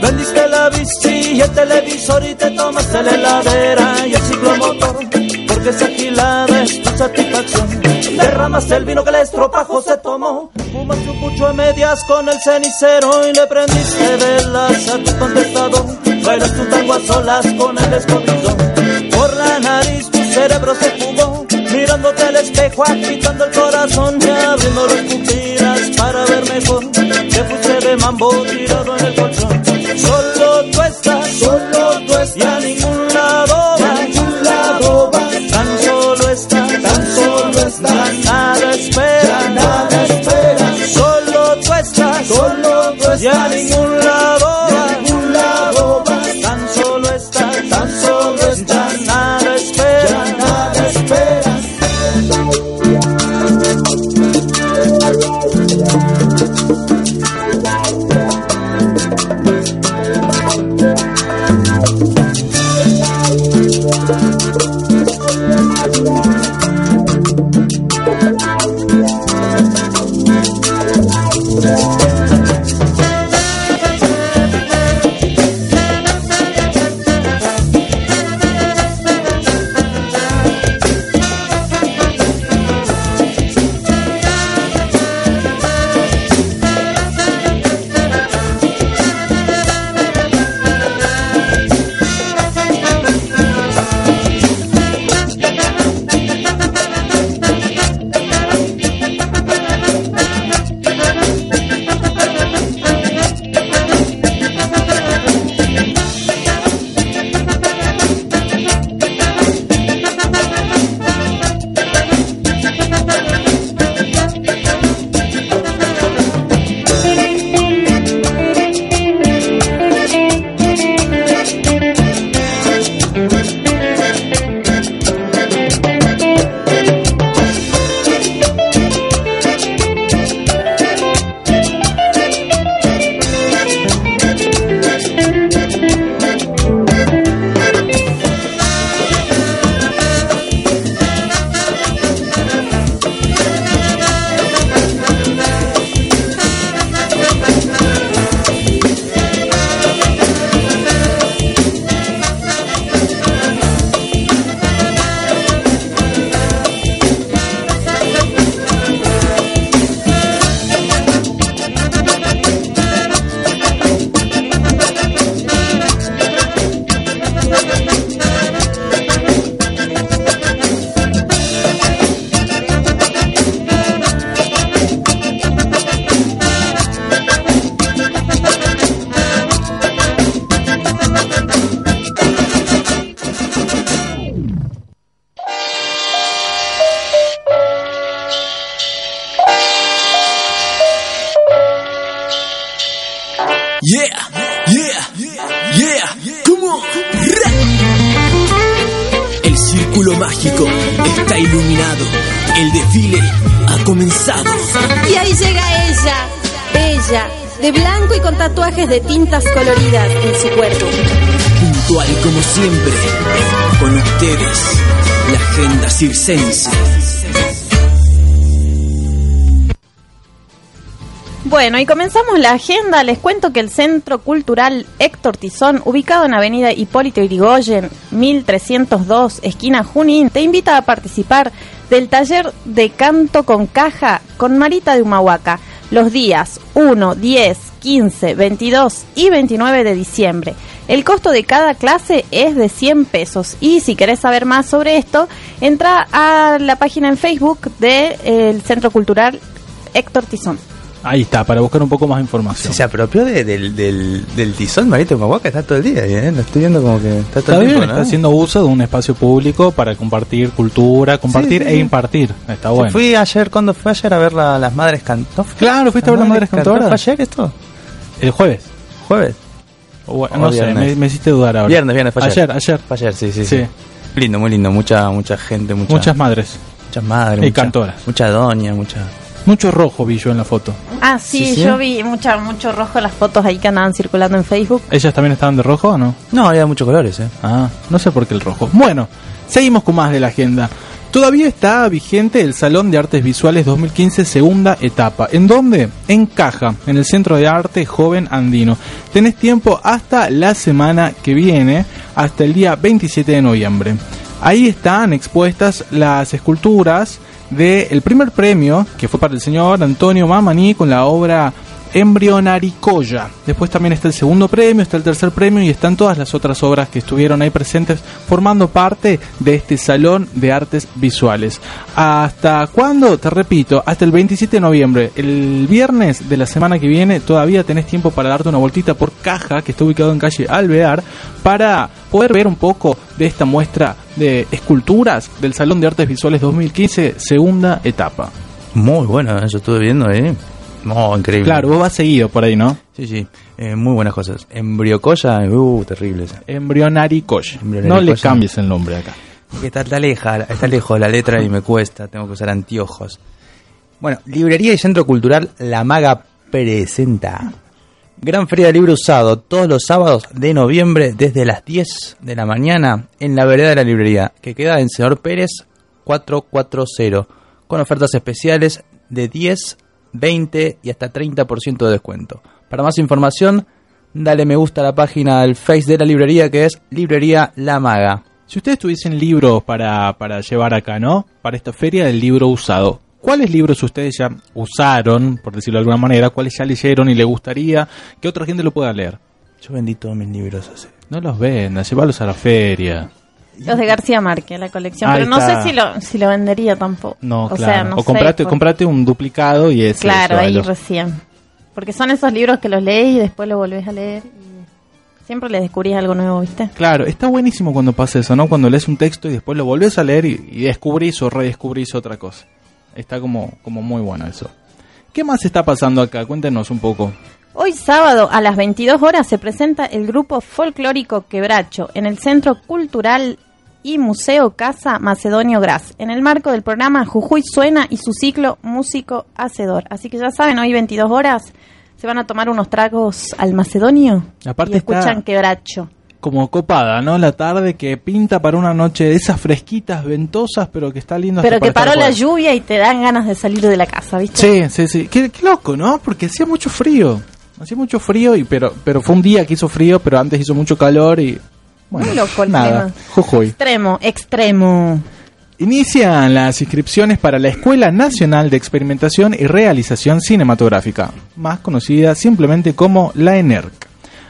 vendiste la bici y el televisor y te tomaste la heladera y el ciclomotor, porque esa gilada es tu satisfacción. Derramaste el vino que el estropajo se tomó, fumaste un pucho a medias con el cenicero y le prendiste velas a tu contestador. Bailas tu tango a solas con el escondrido. Por la nariz tu cerebro se fugó, mirándote al espejo, agitando el corazón y abriendo las mambo tirado en el colchón. Bueno, y comenzamos la agenda. Les cuento que el Centro Cultural Héctor Tizón, ubicado en Avenida Hipólito Yrigoyen, 1302, esquina Junín, te invita a participar del taller de canto con caja con Marita de Humahuaca los días 1, 10, 15, 22 y 29 de diciembre. El costo de cada clase es de 100 pesos y si querés saber más sobre esto, entra a la página en Facebook del Centro Cultural Héctor Tizón. Ahí está, para buscar un poco más de información. Se apropió de- del, del, del tizón Marito Mahuaca, está todo el día, ¿eh? Lo estoy viendo como que está todo Está el bien, tiempo, está haciendo uso de un espacio público para compartir cultura, compartir Sí, sí, e sí. impartir. Está bueno. Fui ayer, ¿cuándo fue ayer a ver la- las madres cantoras? Claro, fuiste a ver las Madres Cantoras. ¿Fue ayer esto? El jueves. ¿Jueves? O, O no sé, me, me hiciste dudar ahora. Viernes, viernes, fue ayer. Ayer, ayer. Fue ayer, sí, sí, Sí. sí. Lindo, muy lindo. Mucha mucha gente, mucha, Muchas madres. muchas madres. y mucha- cantoras. Mucha doña, mucha... Mucho rojo vi yo en la foto. Ah, sí, Sí, sí. yo vi mucha, mucho rojo en las fotos ahí que andaban circulando en Facebook. ¿Ellas también estaban de rojo o no? No, había muchos colores, ¿eh? Ah, no sé por qué el rojo. Bueno, seguimos con más de la agenda. Todavía está vigente el Salón de Artes Visuales 2015 segunda etapa. ¿En dónde? En Caja, en el Centro de Arte Joven Andino. Tenés tiempo hasta la semana que viene, hasta el día 27 de noviembre. Ahí están expuestas las esculturas del primer premio, que fue para el señor Antonio Mamani con la obra Embrionaricoya. Después también está el segundo premio, está el tercer premio y están todas las otras obras que estuvieron ahí presentes formando parte de este Salón de Artes Visuales. ¿Hasta cuándo? Te repito, hasta el 27 de noviembre. El viernes de la semana que viene todavía tenés tiempo para darte una vueltita por Caja, que está ubicado en calle Alvear, para poder ver un poco de esta muestra de esculturas del Salón de Artes Visuales 2015, segunda etapa. Muy bueno, yo estuve viendo, ¿eh? No, increíble. Claro, vos vas seguido por ahí, ¿no? Sí, sí. Eh, muy buenas cosas. Embriocoya, uh, terrible esa. Embrionaricosh. No le cambies el nombre acá. Porque está, está, leja, está lejos la letra y me cuesta, tengo que usar anteojos. Bueno, Librería y Centro Cultural La Maga presenta Gran Feria de Libro Usado todos los sábados de noviembre desde las 10 de la mañana en la vereda de la librería, que queda en Señor Pérez 440, con ofertas especiales de 10, 20 y hasta 30% de descuento. Para más información, dale me gusta a la página del Face de la librería que es Librería La Maga. Si ustedes tuviesen libros para, para llevar acá, ¿no? Para esta feria del libro usado. ¿Cuáles libros ustedes ya usaron, por decirlo de alguna manera? ¿Cuáles ya leyeron y le gustaría que otra gente lo pueda leer? Yo vendí todos mis libros hace. No los vendas, llévalos a la feria. Los de García Márquez, la colección. Ahí pero no está. sé si lo, si lo vendería tampoco. No, o claro. Sea, no o comprate, por- comprate un duplicado y ese. Claro, ahí recién. Porque son esos libros que los lees y después los volvés a leer. Y siempre le descubrís algo nuevo, ¿viste? Claro, está buenísimo cuando pasa eso, ¿no? Cuando lees un texto y después lo volvés a leer y, y descubrís o redescubrís otra cosa. Está como, como muy bueno eso. ¿Qué más está pasando acá? Cuéntenos un poco. Hoy sábado a las 22 horas se presenta el grupo folclórico Quebracho en el Centro Cultural y Museo Casa Macedonio Gras, en el marco del programa Jujuy Suena y su ciclo Músico Hacedor. Así que ya saben, hoy 22 horas se van a tomar unos tragos al Macedonio Aparte y escuchan Quebracho. Como copada, ¿no? La tarde que pinta para una noche de esas fresquitas, ventosas, pero que está lindo. hasta Pero que paró la lluvia y te dan ganas de salir de la casa, ¿viste? Sí, sí, sí. Qué, qué loco, ¿no? Porque hacía mucho frío. Hacía mucho frío, y pero pero fue un día que hizo frío, pero antes hizo mucho calor y... Bueno, Muy loco el nada. Jujuy. Extremo, extremo. Inician las inscripciones para la Escuela Nacional de Experimentación y Realización Cinematográfica, más conocida simplemente como la ENERC.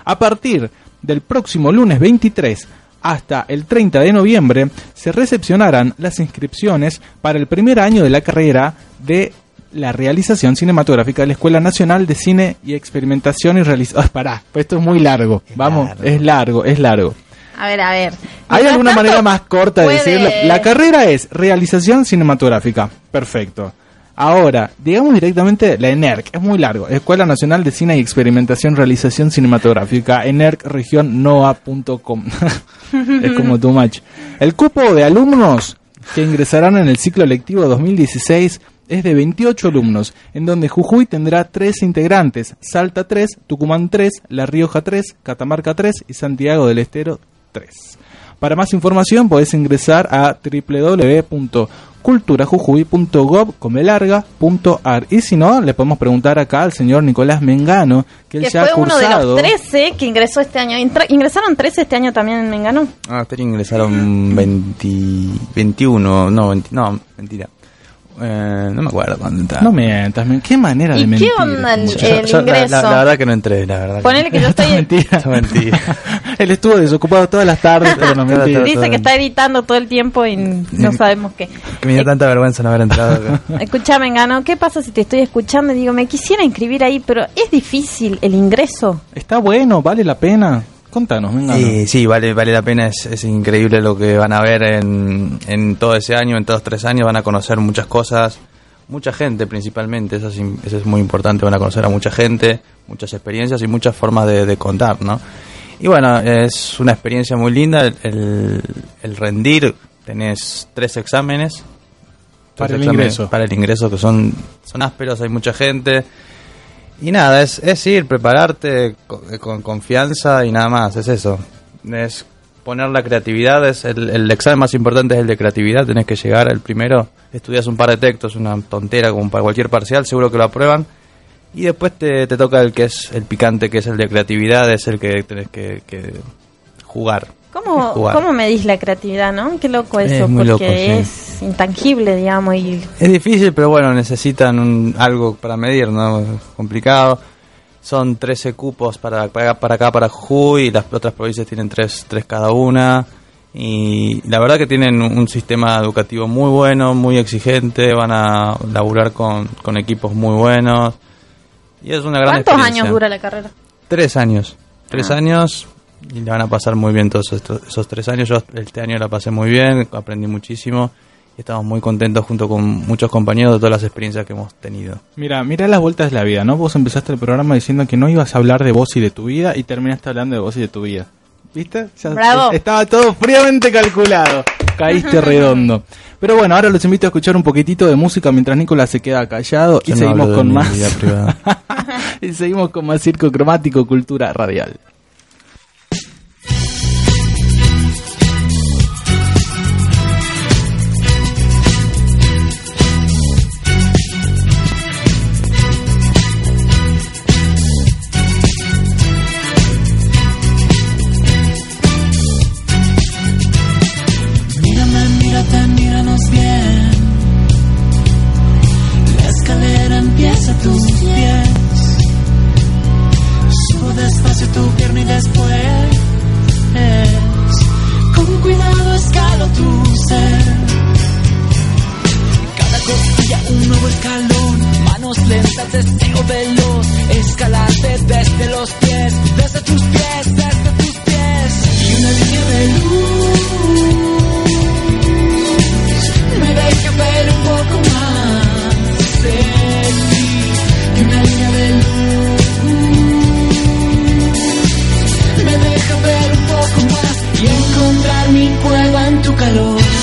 A partir del próximo lunes 23 hasta el 30 de noviembre se recepcionarán las inscripciones para el primer año de la carrera de la realización cinematográfica de la Escuela Nacional de Cine y Experimentación y Realización. pará, pues esto es muy largo. Vamos, largo. es largo, es largo. A ver, a ver. ¿Hay alguna manera más corta de puede- decirlo? La carrera es realización cinematográfica. Perfecto. Ahora, digamos directamente la ENERC, es muy largo. Escuela Nacional de Cine y Experimentación Realización Cinematográfica, ENERC región noa.com. es como too much. El cupo de alumnos que ingresarán en el ciclo lectivo 2016 es de 28 alumnos, en donde Jujuy tendrá 3 integrantes, Salta 3, Tucumán 3, La Rioja 3, Catamarca 3 y Santiago del Estero 3. Para más información podés ingresar a www.culturajujuy.gov.ar y si no, le podemos preguntar acá al señor Nicolás Mengano, que él Que ya ha fue uno de cursado. los 13 que ingresó este año. ¿Ingresaron 13 este año también en Mengano? Ah, este año ingresaron 20, 21, no, 20, no, mentira. Eh, no me acuerdo cuándo entraron. No mientas, qué manera ¿Y de qué mentir. onda el- el Yo- la- la, ingreso? la verdad que no entré, la verdad. que Ponele que yo Esto es estoy... mentira. Mentira. Él estuvo desocupado todas las tardes, pero no. Dice que está editando todo el tiempo y no sabemos qué. Que me dio tanta vergüenza no haber entrado acá. Escuchame, ¿qué pasa si te estoy escuchando y digo, me quisiera inscribir ahí, pero es difícil el ingreso? Está bueno, vale la pena. Contanos, Mengano. Sí, sí, vale, vale la pena, es, es increíble lo que van a ver en, en todo ese año, en todos tres años, van a conocer muchas cosas, mucha gente principalmente, eso es, eso es muy importante, van a conocer a mucha gente, muchas experiencias y muchas formas de, de contar, ¿no? Y bueno, es una experiencia muy linda el, el- el rendir. Tenés tres exámenes. Tres Para el exámenes ingreso. Para el ingreso, que son, son ásperos, hay mucha gente. Y nada, es, es ir, prepararte co- con, confianza y nada más, es eso. Es poner la creatividad, es el, el examen más importante es el de creatividad, tenés que llegar al primero, estudias un par de textos, una tontera como para cualquier parcial, seguro que lo aprueban. Y después te, te toca el que es el picante, que es el de creatividad, es el que tenés que, que jugar. ¿Cómo, Jugar. ¿Cómo medís la creatividad, no? Qué loco Es eso, porque loco, sí. es intangible, digamos, y Es difícil, pero bueno, necesitan un- algo para medir, ¿no? Es complicado. Son 13 cupos para, para, para acá, para Jujuy, y las otras provincias tienen 3, tres cada una. Y la verdad que tienen un, un sistema educativo muy bueno, muy exigente, van a laburar con, con equipos muy buenos. Y es una gran ¿cuántos años dura la carrera? Tres años. Tres Ah. años y le van a pasar muy bien todos estos, esos tres años. Yo este año la pasé muy bien, aprendí muchísimo y estamos muy contentos junto con muchos compañeros de todas las experiencias que hemos tenido. Mira, mira las vueltas de la vida, ¿no? Vos empezaste el programa diciendo que no ibas a hablar de vos y de tu vida y terminaste hablando de vos y de tu vida. ¿Viste? Ya Bravo. es- Estaba todo fríamente calculado. Caíste redondo. Pero bueno, ahora los invito a escuchar un poquitito de música mientras Nicolás se queda callado y no seguimos con más. y seguimos con más circo cromático, cultura radial. Tus pies. Subo despacio tu pierna y después. Con cuidado escalo tu ser. Cada costilla un nuevo escalón. Manos lentas, deseo veloz. Escalarte desde los pies, desde tus pies, desde tus pies. Y una línea de luz me deja ver un poco más encontrar mi cueva en tu calor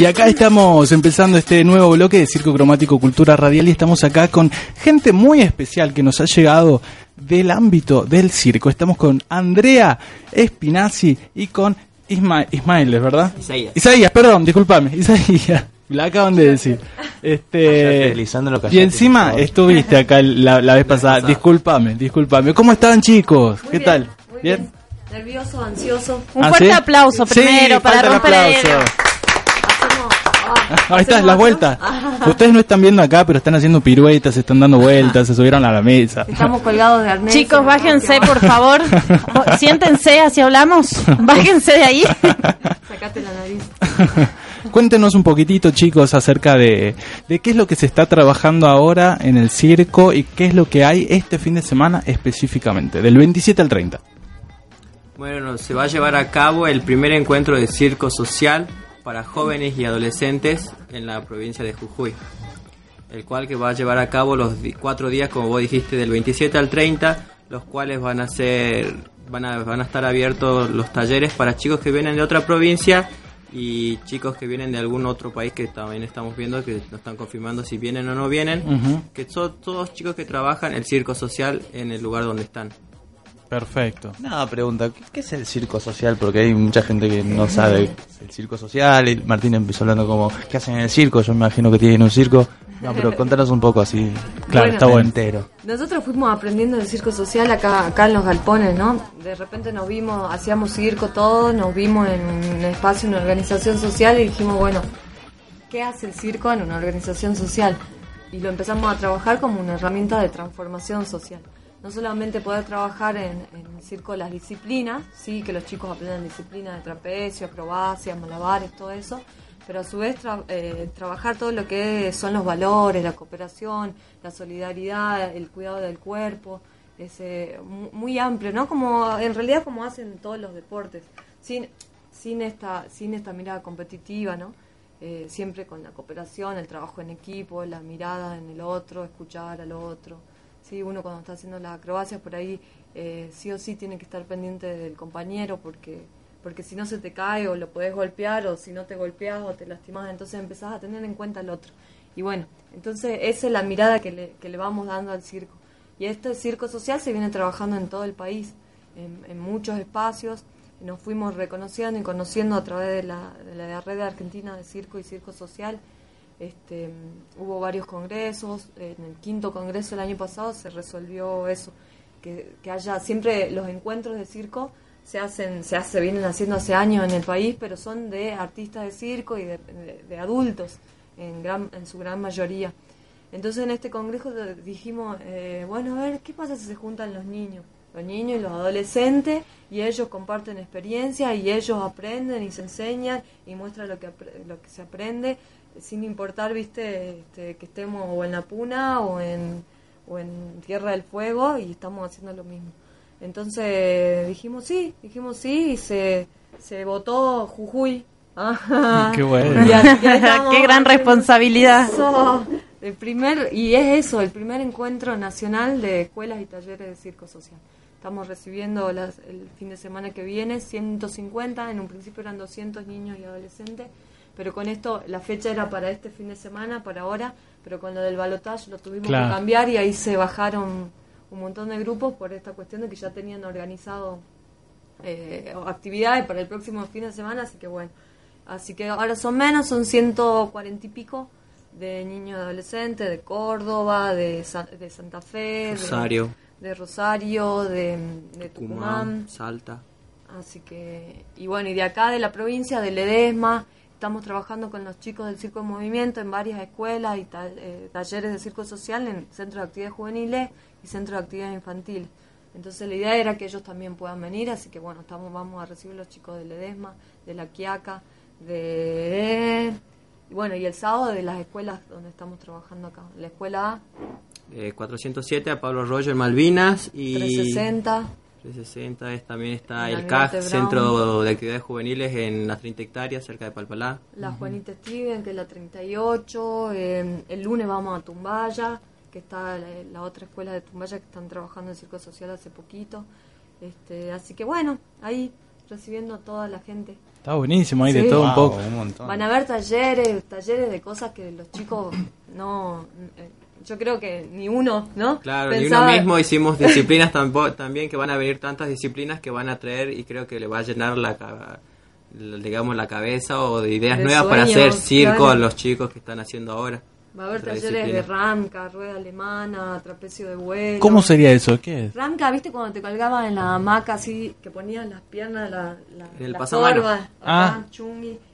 Y acá estamos empezando este nuevo bloque de Circo Cromático Cultura Radial y estamos acá con gente muy especial que nos ha llegado del ámbito del circo. Estamos con Andrea Espinazzi y con Isma Ismael, ¿es verdad? Isaías. Isaías, perdón, discúlpame. Isaías. La acaban de decir. Este, Callate, Lisandro, y encima estúviste acá la, la vez pasada. pasada. Discúlpame, discúlpame. ¿Cómo están, chicos? Muy ¿Qué bien, tal? muy ¿Bien? Nervioso, ansioso. Un ¿Ah, fuerte sí? aplauso Sí, primero para romper el aplauso. hielo. Hacemos, ah, Ahí está, hacemos la otro. vuelta. Ah, Ustedes no están viendo acá, pero están haciendo piruetas, se están dando vueltas, se subieron a la mesa. Estamos colgados de arnés. Chicos, bájense, por favor. Siéntense, así hablamos. Bájense de ahí. Sacate la nariz. Cuéntenos un poquitito, chicos, acerca de, de qué es lo que se está trabajando ahora en el circo y qué es lo que hay este fin de semana específicamente, del 27 al 30. Bueno, se va a llevar a cabo el primer encuentro de circo social para jóvenes y adolescentes en la provincia de Jujuy, el cual que va a llevar a cabo los cuatro días, como vos dijiste, del 27 al 30, los cuales van a ser, van a, van a estar abiertos los talleres para chicos que vienen de otra provincia y chicos que vienen de algún otro país que también estamos viendo que nos están confirmando si vienen o no vienen, que son todos chicos que trabajan el circo social en el lugar donde están. Perfecto. Una pregunta, ¿qué, qué es el circo social? Porque hay mucha gente que no sabe qué es el circo social. Y Martín empezó hablando como, ¿qué hacen en el circo? Yo me imagino que tienen un circo. No, pero contanos un poco así. Claro, Bueno. está bueno. Entero. Nosotros fuimos aprendiendo del circo social acá, acá en los galpones, ¿no? De repente nos vimos, hacíamos circo todos, nos vimos en un espacio, en una organización social y dijimos, bueno, ¿qué hace el circo en una organización social? Y lo empezamos a trabajar como una herramienta de transformación social. No solamente poder trabajar en, el circo las disciplinas, sí, que los chicos aprendan disciplinas de trapecio, acrobacia, malabares, todo eso, pero a su vez eh, trabajar todo lo que son los valores, la cooperación, la solidaridad, el cuidado del cuerpo, es eh, mu- muy amplio, ¿no? Como en realidad como hacen todos los deportes, sin sin esta sin esta mirada competitiva, ¿no? Eh, siempre con la cooperación, el trabajo en equipo, la mirada en el otro, escuchar al otro. Sí, uno cuando está haciendo las acrobacias por ahí eh, sí o sí tiene que estar pendiente del compañero porque porque si no se te cae o lo podés golpear o si no te golpeas o te lastimas, entonces empezás a tener en cuenta al otro. Y bueno, entonces esa es la mirada que le, que le vamos dando al circo. Y este circo social se viene trabajando en todo el país, en, en muchos espacios. Nos fuimos reconociendo y conociendo a través de la, de la red argentina de circo y circo social. Este, hubo varios congresos, en el quinto congreso el año pasado se resolvió eso, que, que haya siempre los encuentros de circo se hacen, se hace, vienen haciendo hace años en el país, pero son de artistas de circo y de, adultos en gran, en su gran mayoría. Entonces en este congreso dijimos, eh, bueno, a ver, ¿qué pasa si se juntan los niños? Los niños y los adolescentes y ellos comparten experiencia y ellos aprenden y se enseñan y muestran lo que, lo que se aprende sin importar, viste, este, que estemos o en la puna o en, o en Tierra del Fuego y estamos haciendo lo mismo. Entonces dijimos sí, dijimos sí y se, se votó Jujuy. Ah, Qué bueno. y así que estamos Qué gran responsabilidad. eso. El primer, y es eso, el primer encuentro nacional de escuelas y talleres de circo social. Estamos recibiendo las- el fin de semana que viene 150, en un principio eran 200 niños y adolescentes, pero con esto la fecha era para este fin de semana, para ahora, pero con lo del balotaje lo tuvimos Claro. que cambiar y ahí se bajaron un montón de grupos por esta cuestión de que ya tenían organizado eh, actividades para el próximo fin de semana, así que bueno. Así que ahora son menos, son 140 y pico de niños y adolescentes de Córdoba, de, Sa- de Santa Fe, de- Rosario. de, Rosario, de, de Tucumán. Tucumán, Salta. Así que, y bueno, y de acá de la provincia, de Ledesma, estamos trabajando con los chicos del Circo en Movimiento en varias escuelas y eh, talleres de circo social en centros de actividades juveniles y centros de actividades infantiles. Entonces la idea era que ellos también puedan venir, así que bueno, estamos vamos a recibir los chicos de Ledesma, de La Quiaca, de... y bueno, y el sábado de las escuelas donde estamos trabajando acá. La escuela A, Eh, 407 a Pablo en Malvinas y 360, 360 es, también está En el la CAF. Centro de Actividades Juveniles en las 30 hectáreas cerca de Palpalá. la Juanita Steven, que es la 38, eh, el lunes vamos a Tumbaya, que está la, la otra escuela de Tumbaya que están trabajando en circo social hace poquito. Este, así que bueno, ahí recibiendo a toda la gente. Está buenísimo, hay de Sí. todo un Wow, poco. un montón. Van a haber talleres, talleres de cosas que los chicos no... eh, Yo creo que ni uno, ¿no? Claro, Pensaba- uno mismo hicimos disciplinas tampo- también que van a venir tantas disciplinas que van a traer y creo que le va a llenar la, digamos la cabeza o de ideas De nuevas para hacer circo claro. a los chicos que están haciendo ahora. Va a haber Otra talleres de ramca, rueda alemana, trapecio de vuelo. ¿Cómo sería eso? ¿Qué es? Ramca, ¿viste cuando te colgaban en la hamaca así, que ponías las piernas, la, la, En el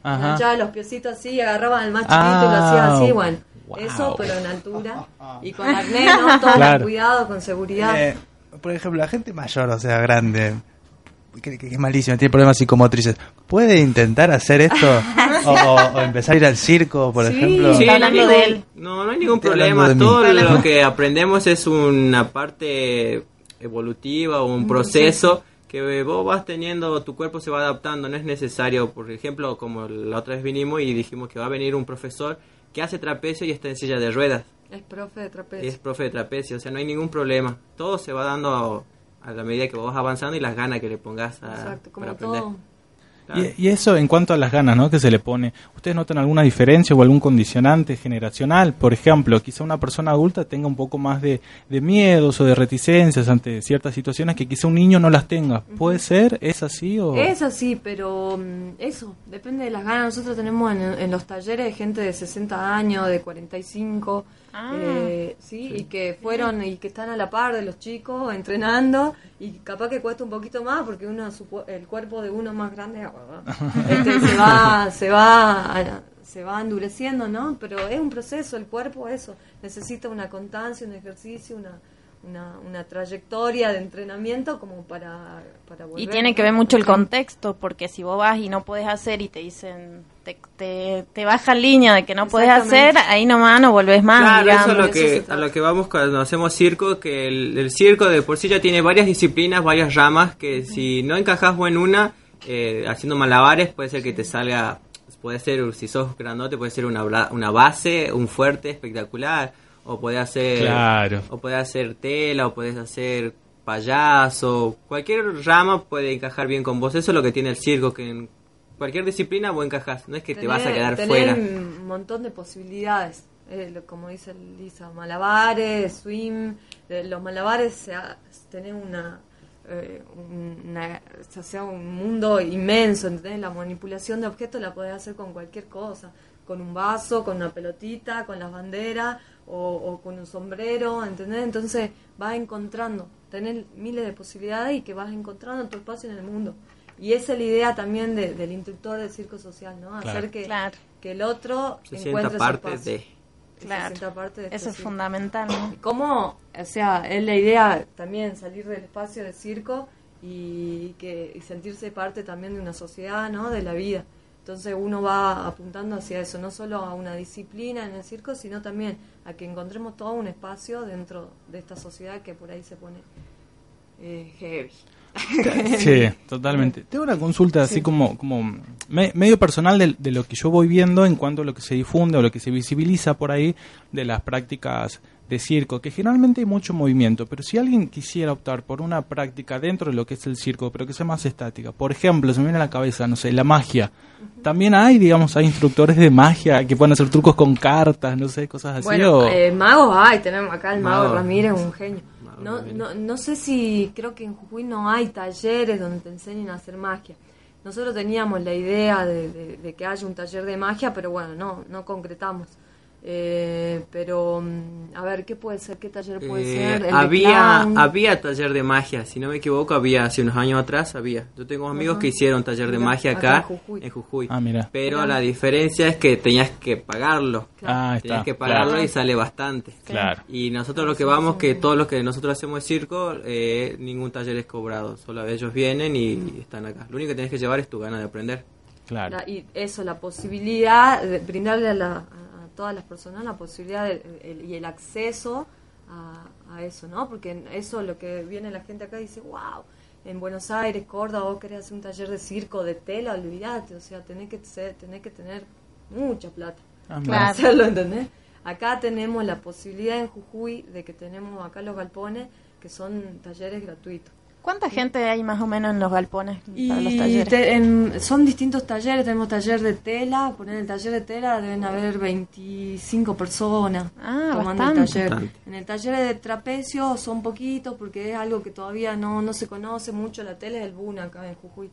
Ah. los piecitos así y agarraban al más chiquito y lo Ah, hacías así, bueno. Wow. Eso, pero en altura y con arnés, ¿no? Todo Claro. con cuidado, con seguridad. Eh, por ejemplo, la gente mayor, o sea, grande, que, que es malísima, tiene problemas psicomotrices, ¿puede intentar hacer esto? o, o- o empezar a ir al circo, por Sí. ejemplo? Sí. no, hay hablando ningún, de él. no, no hay ningún problema. Todo lo que aprendemos es una parte evolutiva o un proceso que vos vas teniendo, tu cuerpo se va adaptando. No es necesario, por ejemplo, como la otra vez vinimos y dijimos que va a venir un profesor que hace trapecio y está en silla de ruedas. Es profe de trapecio. Es profe de trapecio, o sea, no hay ningún problema. Todo se va dando a, a la medida que vos vas avanzando y las ganas que le pongas a, Exacto, como para aprender. todo. Y eso en cuanto a las ganas ¿no? que se le pone. ¿Ustedes notan alguna diferencia o algún condicionante generacional? Por ejemplo, quizá una persona adulta tenga un poco más de, de miedos o de reticencias ante ciertas situaciones que quizá un niño no las tenga. ¿Puede ser? ¿Es así? O... Es así, pero mm, eso, depende de las ganas. Nosotros tenemos en, en los talleres gente de 60 años, de 45, Ah. eh, ¿sí? y que fueron y que están a la par de los chicos entrenando y capaz que cuesta un poquito más porque uno el cuerpo de uno más grande este, se va se va se va endureciendo, ¿no? Pero es un proceso, el cuerpo eso necesita una constancia, un ejercicio, una una, una trayectoria de entrenamiento como para, para volver. Y tiene que ver mucho el contexto, porque si vos vas y no podés hacer y te dicen, te, te, te bajan línea de que no podés Exactamente. hacer, ahí nomás no volvés más. Claro, eso es lo que, a lo que vamos cuando hacemos circo, que el, el circo de por sí ya tiene varias disciplinas, varias ramas, que si no encajas en una, eh, haciendo malabares, puede ser que te salga, puede ser, si sos grandote, puede ser una, una base, un fuerte espectacular, o puede hacer, Claro. o puede hacer tela, o puedes hacer payaso, cualquier rama puede encajar bien con vos, eso es lo que tiene el circo, que en cualquier disciplina vos encajás, no es que te vas a quedar tener fuera. un montón de posibilidades. Eh, lo- como dice Lisa, malabares, swim. eh, los malabares, se ha- tener una, eh, una- o sea, un mundo inmenso, ¿entendés? La manipulación de objetos la podés hacer con cualquier cosa. Con un vaso, con una pelotita, con las banderas o, o con un sombrero, ¿entendés? Entonces vas encontrando, tenés miles de posibilidades y que vas encontrando tu espacio en el mundo. Y esa es la idea también de- del instructor del circo social, ¿no? Claro. Hacer que, Claro. que el otro Se encuentre sienta su parte espacio. de... Se Claro. parte de Eso este es circo. fundamental, ¿no? Y cómo, o sea, es la idea también salir del espacio del circo y, que, y sentirse parte también de una sociedad, ¿no? De la vida. Entonces uno va apuntando hacia eso, no solo a una disciplina en el circo, sino también a que encontremos todo un espacio dentro de esta sociedad que por ahí se pone eh, heavy. Sí, totalmente. Tengo una consulta así como, como me- medio personal de, de lo que yo voy viendo en cuanto a lo que se difunde o lo que se visibiliza por ahí de las prácticas de circo, que generalmente hay mucho movimiento, pero si alguien quisiera optar por una práctica dentro de lo que es el circo, pero que sea más estática, por ejemplo, se me viene a la cabeza, no sé, la magia. También hay, digamos, hay instructores de magia que pueden hacer trucos con cartas, no sé, cosas así. Bueno, o- eh, magos hay, tenemos acá el mago, Mago. Ramírez, un genio. Mago No, no, no sé si, creo que en Jujuy no hay talleres donde te enseñen a hacer magia. Nosotros teníamos la idea de, de- de que haya un taller de magia, pero bueno, no, no concretamos. Eh, pero, mm, a ver, ¿qué puede ser? ¿Qué taller puede Eh, ser? El había, había taller de magia, si no me equivoco, había hace unos años atrás, había. Yo tengo amigos que hicieron taller de Mira, magia acá acá, en Jujuy. en Jujuy. Ah, mira. Pero Mira. la diferencia es que tenías que pagarlo. Ah, Tenías que pagarlo claro. y sale bastante. Claro. Y nosotros lo que vamos, que todos los que nosotros hacemos de circo, eh, ningún taller es cobrado. Solo ellos vienen y están acá. Lo único que tienes que llevar es tu gana de aprender. Claro. La- y eso, la posibilidad de brindarle a, la- todas las personas la posibilidad de- el- y el acceso a, a eso, ¿no? Porque eso lo que viene la gente acá y dice, wow, en Buenos Aires, Córdoba, vos querés hacer un taller de circo, de tela, olvidate, o sea, tenés que, tenés que tener mucha plata Ah, para hacerlo, ¿entendés? Acá tenemos la posibilidad en Jujuy de que tenemos acá los galpones que son talleres gratuitos. ¿Cuánta gente hay más o menos en los galpones Y para los talleres? te- en- son distintos talleres, tenemos taller de tela, poner el taller de tela deben haber 25 personas Ah, tomando bastante. el taller. Bastante. En el taller de trapecio son poquitos porque es algo que todavía no, no se conoce mucho, la tela es el Buna acá en Jujuy.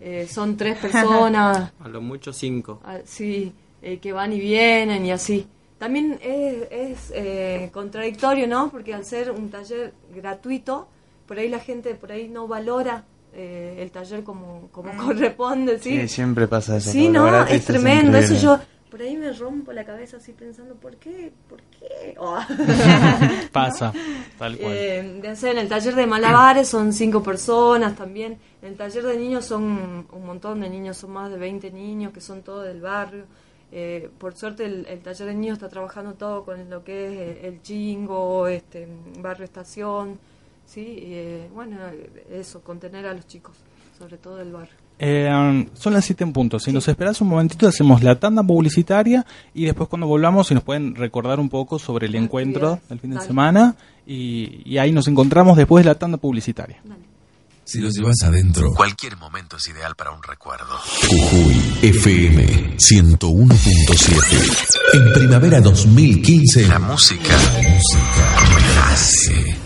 Eh, son tres personas, A lo mucho cinco. ah, sí, eh, que van y vienen y así. También es, es, eh, contradictorio, ¿no? Porque al ser un taller gratuito, por ahí la gente por ahí no valora eh, el taller como, como corresponde, ¿sí? Sí, siempre pasa eso. Sí, no, es tremendo. Eso yo por ahí me rompo la cabeza así pensando, ¿por qué? ¿Por qué? Oh. Pasa, tal cual. Eh, de hacer en el taller de malabares son cinco personas también. En el taller de niños son un montón de niños, son más de 20 niños que son todos del barrio. Eh, por suerte el, el taller de niños está trabajando todo con lo que es eh, el chingo, este, barrio estación, sí, y, eh, bueno, eso, contener a los chicos, sobre todo del barrio. Eh, son las 7 en punto. Si nos esperas un momentito, hacemos la tanda publicitaria y después cuando volvamos, si nos pueden recordar un poco sobre el encuentro del fin de Dale. semana y, y ahí nos encontramos después de la tanda publicitaria. Si lo llevas adentro, Cualquier momento es ideal para un recuerdo. Jujuy FM 101.7. En primavera 2015, La música renace.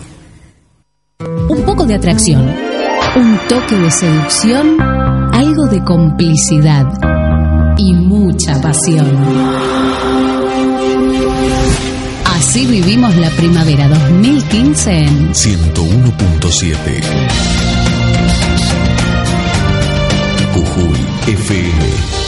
Un poco de atracción, un toque de seducción, algo de complicidad y mucha pasión. Así vivimos la primavera 2015 en 101.7. Jujuy FM.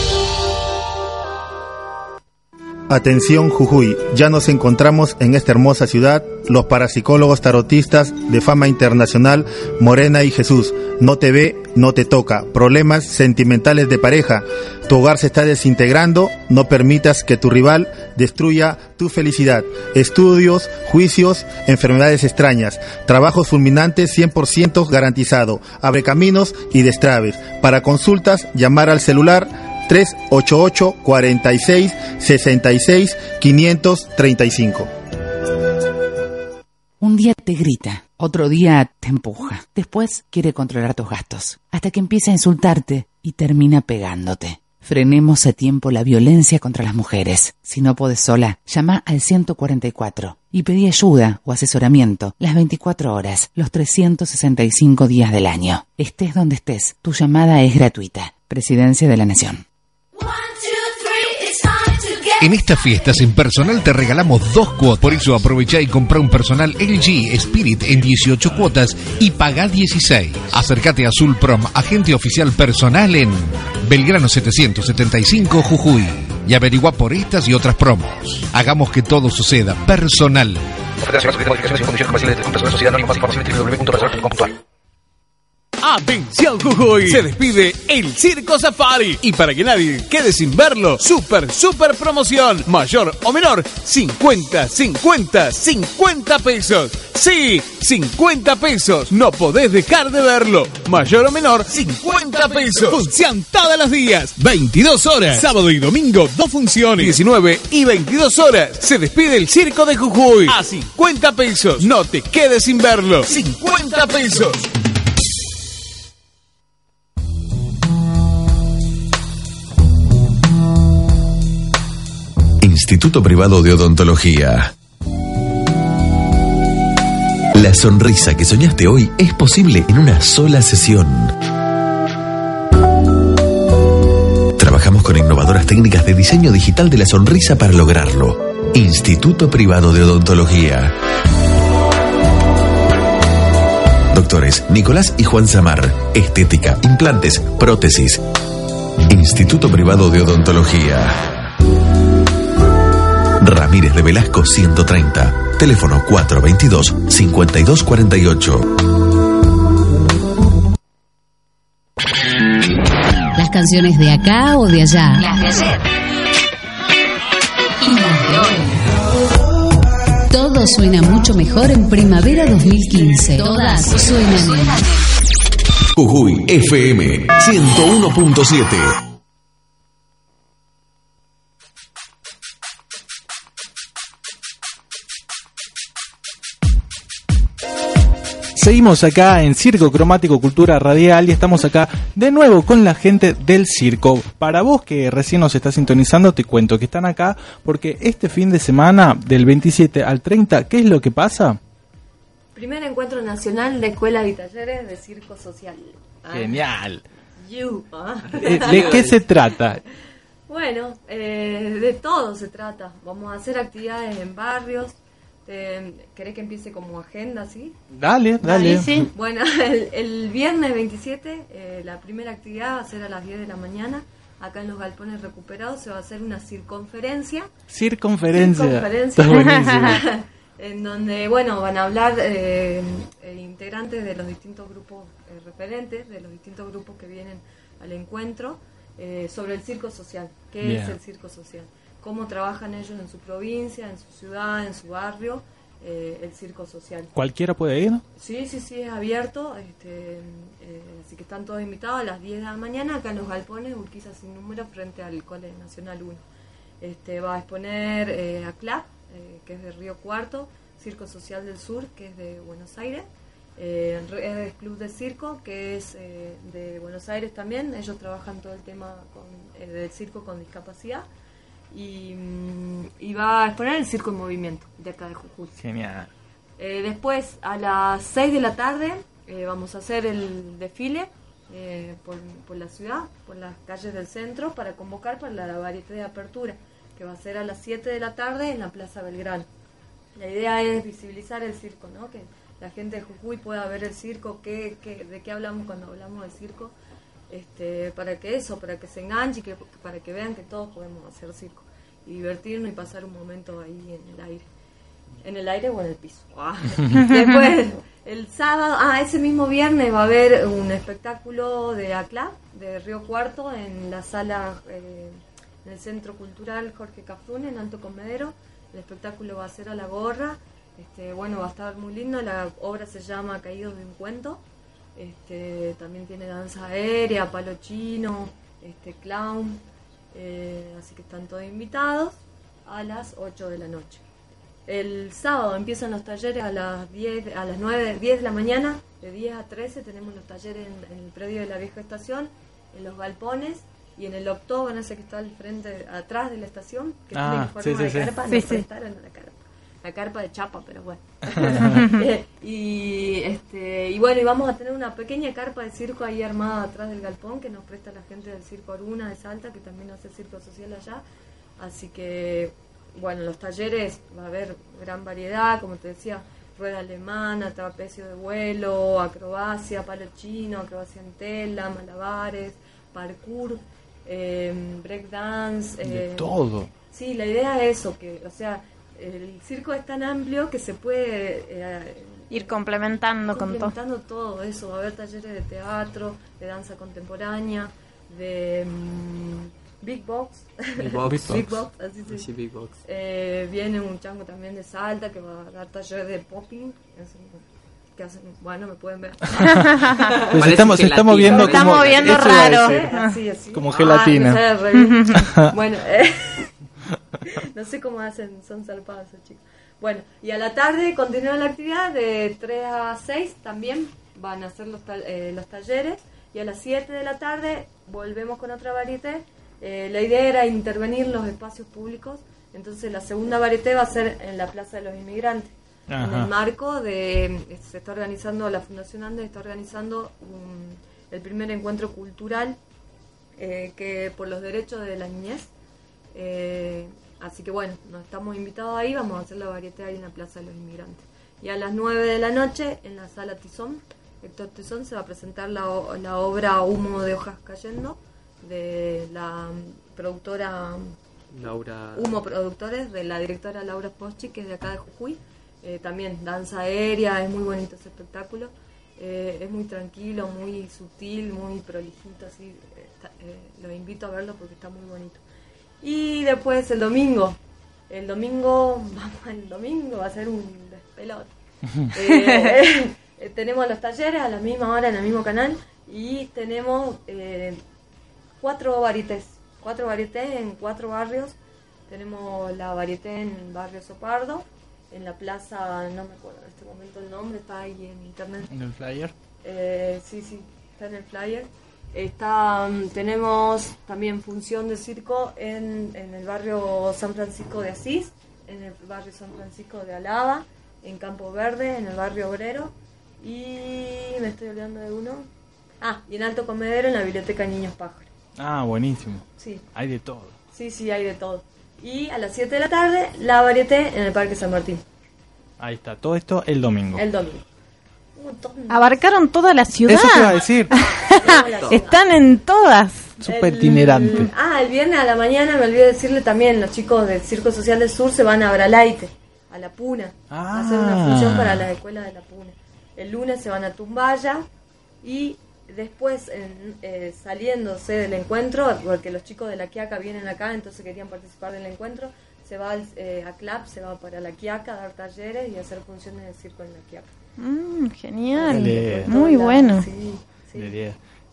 Atención Jujuy, ya nos encontramos en esta hermosa ciudad, los parapsicólogos tarotistas de fama internacional Morena y Jesús. No te ve, no te toca. Problemas sentimentales de pareja. Tu hogar se está desintegrando, no permitas que tu rival destruya tu felicidad. Estudios, juicios, enfermedades extrañas. Trabajos fulminantes 100% garantizado. Abre caminos y destraves. Para consultas, llamar al celular 388 46 66 535. Un día te grita, otro día te empuja, después quiere controlar tus gastos, hasta que empieza a insultarte y termina pegándote. Frenemos a tiempo la violencia contra las mujeres. Si no podés sola, llama al 144 y pedí ayuda o asesoramiento las 24 horas, los 365 días del año. Estés donde estés, tu llamada es gratuita. Presidencia de la Nación. En estas fiestas en personal te regalamos dos cuotas. Por eso aprovecha y compra un personal LG Spirit en 18 cuotas y paga 16. Acércate a Azul Prom, agente oficial personal en Belgrano 775 Jujuy. Y averigua por estas y otras promos. Hagamos que todo suceda personal. Atención Jujuy, se despide el Circo Safari. Y para que nadie quede sin verlo, super super promoción, mayor o menor, 50, 50, 50 pesos. Sí, 50 pesos, no podés dejar de verlo, mayor o menor, 50 pesos. Función todos los días, 22 horas, sábado y domingo, dos funciones, 19 y 22 horas. Se despide el Circo de Jujuy. A 50 pesos, no te quedes sin verlo, 50 pesos. Instituto Privado de Odontología. La sonrisa que soñaste hoy es posible en una sola sesión. Trabajamos con innovadoras técnicas de diseño digital de la sonrisa para lograrlo. Instituto Privado de Odontología. Doctores Nicolás y Juan Samar. Estética, implantes, prótesis. Instituto Privado de Odontología. Ramírez de Velasco 130. Teléfono 422-5248. Las canciones de acá o de allá. Las de ayer. Y las de hoy. Todo suena mucho mejor en primavera 2015. Todas suenan en Jujuy FM 101.7. seguimos acá en Circo Cromático Cultura Radial y estamos acá de nuevo con la gente del circo. Para vos que recién nos estás sintonizando, te cuento que están acá porque este fin de semana, del 27 al 30, ¿qué es lo que pasa? Primer encuentro nacional de escuelas y talleres de circo social. Ah, Genial. you, ah. Eh, ¿De qué se trata? Bueno, eh, de todo se trata. Vamos a hacer actividades en barrios. Eh, ¿Querés que empiece como agenda, sí? Dale, dale. Bueno, el, el viernes 27, eh, la primera actividad va a ser a las 10 de la mañana. Acá en los galpones recuperados se va a hacer una circunferencia. Circunferencia. Circunferencia. Está buenísimo. en donde, bueno, van a hablar eh, eh, integrantes de los distintos grupos eh, referentes, de los distintos grupos que vienen al encuentro, eh, sobre el circo social. ¿Qué Bien. es el circo social? ¿Cómo trabajan ellos en su provincia, en su ciudad, en su barrio, eh, el circo social? ¿Cualquiera puede ir? Sí, sí, sí, es abierto, este, eh, así que están todos invitados a las 10 de la mañana acá en los galpones, Urquiza sin número, frente al Cole Nacional 1. Este, va a exponer eh, a CLAP, eh, que es de Río Cuarto, Circo Social del Sur, que es de Buenos Aires, eh, Redes Club de Circo, que es eh, de Buenos Aires también, ellos trabajan todo el tema con, eh, del circo con discapacidad, y, mm, y va a exponer el circo en movimiento de acá de Jujuy. Genial. Eh, después, a las 6 de la tarde, eh, vamos a hacer el desfile eh, por, por la ciudad, por las calles del centro, para convocar para la varieté de apertura, que va a ser a las 7 de la tarde en la Plaza Belgrano. La idea es visibilizar el circo, ¿no? Que la gente de Jujuy pueda ver el circo, qué, qué- de qué hablamos cuando hablamos de circo, este, para que eso, para que se enganche, y que, para que vean que todos podemos hacer circo, y divertirnos y pasar un momento ahí en el aire. En el aire o en el piso. Ah. Después, el sábado, ah, ese mismo viernes va a haber un espectáculo de ACLA, de Río Cuarto, en la sala, eh, en el Centro Cultural Jorge Cafrune, en Alto Comedero. El espectáculo va a ser a la gorra. Este, bueno, va a estar muy lindo. La obra se llama Caídos de un cuento. Este, también tiene danza aérea, palo chino, este, clown. eh, así que están todos invitados a las 8 de la noche. El sábado empiezan los talleres a las 10, a las 9, 10 de la mañana, de 10 a 13 tenemos los talleres en, en el predio de la vieja estación, en los galpones y en el octógono ese que está al frente, atrás de la estación, que Ah, tiene forma sí, de sí. carpa, Sí, nos sí. prestaron la carpa. La carpa de chapa, pero bueno. Y este y bueno, y vamos a tener una pequeña carpa de circo ahí armada atrás del galpón que nos presta la gente del Circo Aruna de Salta, que también hace circo social allá. Así que, bueno, los talleres va a haber gran variedad, como te decía, rueda alemana, trapecio de vuelo, acrobacia, palo chino, acrobacia en tela, malabares, parkour, eh, breakdance. De eh, todo. Sí, la idea es eso, que, o sea, el circo es tan amplio que se puede eh, Ir complementando con todo. complementando todo eso. Va a haber talleres de teatro, de danza contemporánea, de mm, Big Box. Big Box. Big Box, así se Sí, Big Box. Eh, viene un chango también de Salta que va a dar taller de popping. es un- que hacen, bueno, me pueden ver. Pues estamos, moviendo Está como, iba a raro. Así, así. Como Ah, gelatina. bien. bueno, eh, no sé cómo hacen, son salpados esos chicos. Bueno, y a la tarde continúa la actividad de 3 a 6 también van a hacer los, tal- eh, los talleres y a las 7 de la tarde volvemos con otra varieté. Eh, la idea era intervenir los espacios públicos, entonces la segunda varieté va a ser en la Plaza de los Inmigrantes. En el marco de, se está organizando, la Fundación Andes está organizando un- el primer encuentro cultural eh, que por los derechos de la niñez. Eh, así que bueno, nos estamos invitados ahí, vamos a hacer la varieté ahí en la Plaza de los Inmigrantes. Y a las 9 de la noche, en la sala Tizón, Héctor Tizón se va a presentar la, la obra Humo de hojas cayendo de la mm, productora Laura. Humo Productores, de la directora Laura Poschi, que es de acá de Jujuy. Eh, también danza aérea, es muy bonito ese espectáculo. Eh, es muy tranquilo, muy sutil, muy prolijito, así. eh, está- eh, los invito a verlo porque está muy bonito. Y después el domingo. El domingo, vamos el domingo, va a ser un despelote. Eh, eh, tenemos los talleres a la misma hora en el mismo canal y tenemos eh, cuatro varietés, cuatro varietés en cuatro barrios. Tenemos la varieté en el barrio Sopardo, en la plaza, no me acuerdo en este momento el nombre, está ahí en internet. En el flyer. Eh, sí, sí, está en el flyer. Está, mm, tenemos también función de circo en, en el barrio San Francisco de Asís, en el barrio San Francisco de Alaba, en Campo Verde, en el barrio Obrero. Y me estoy olvidando de uno. Ah, y en Alto Comedero, en la biblioteca Niños Pájaros. Ah, buenísimo. Sí. Hay de todo. Sí, sí, hay de todo. Y a las 7 de la tarde, la varieté en el Parque San Martín, Ahí está. Todo esto el domingo. el domingo. Abarcaron toda la ciudad. Eso te iba a decir. Están en todas. Súper itinerante. Ah, el viernes a la mañana me olvidé decirle también, los chicos del Circo Social del Sur se van a Bralaite, a La Puna, a hacer una Ah. función para la escuela de La Puna. El lunes se van a Tumbaya y después en- eh, saliéndose del encuentro, porque los chicos de la Quiaca vienen acá, entonces querían participar del encuentro, se va al- eh, a CLAP, se va para la Quiaca a dar talleres y hacer funciones de circo en la Quiaca. Mm, genial. Dale. Muy bueno.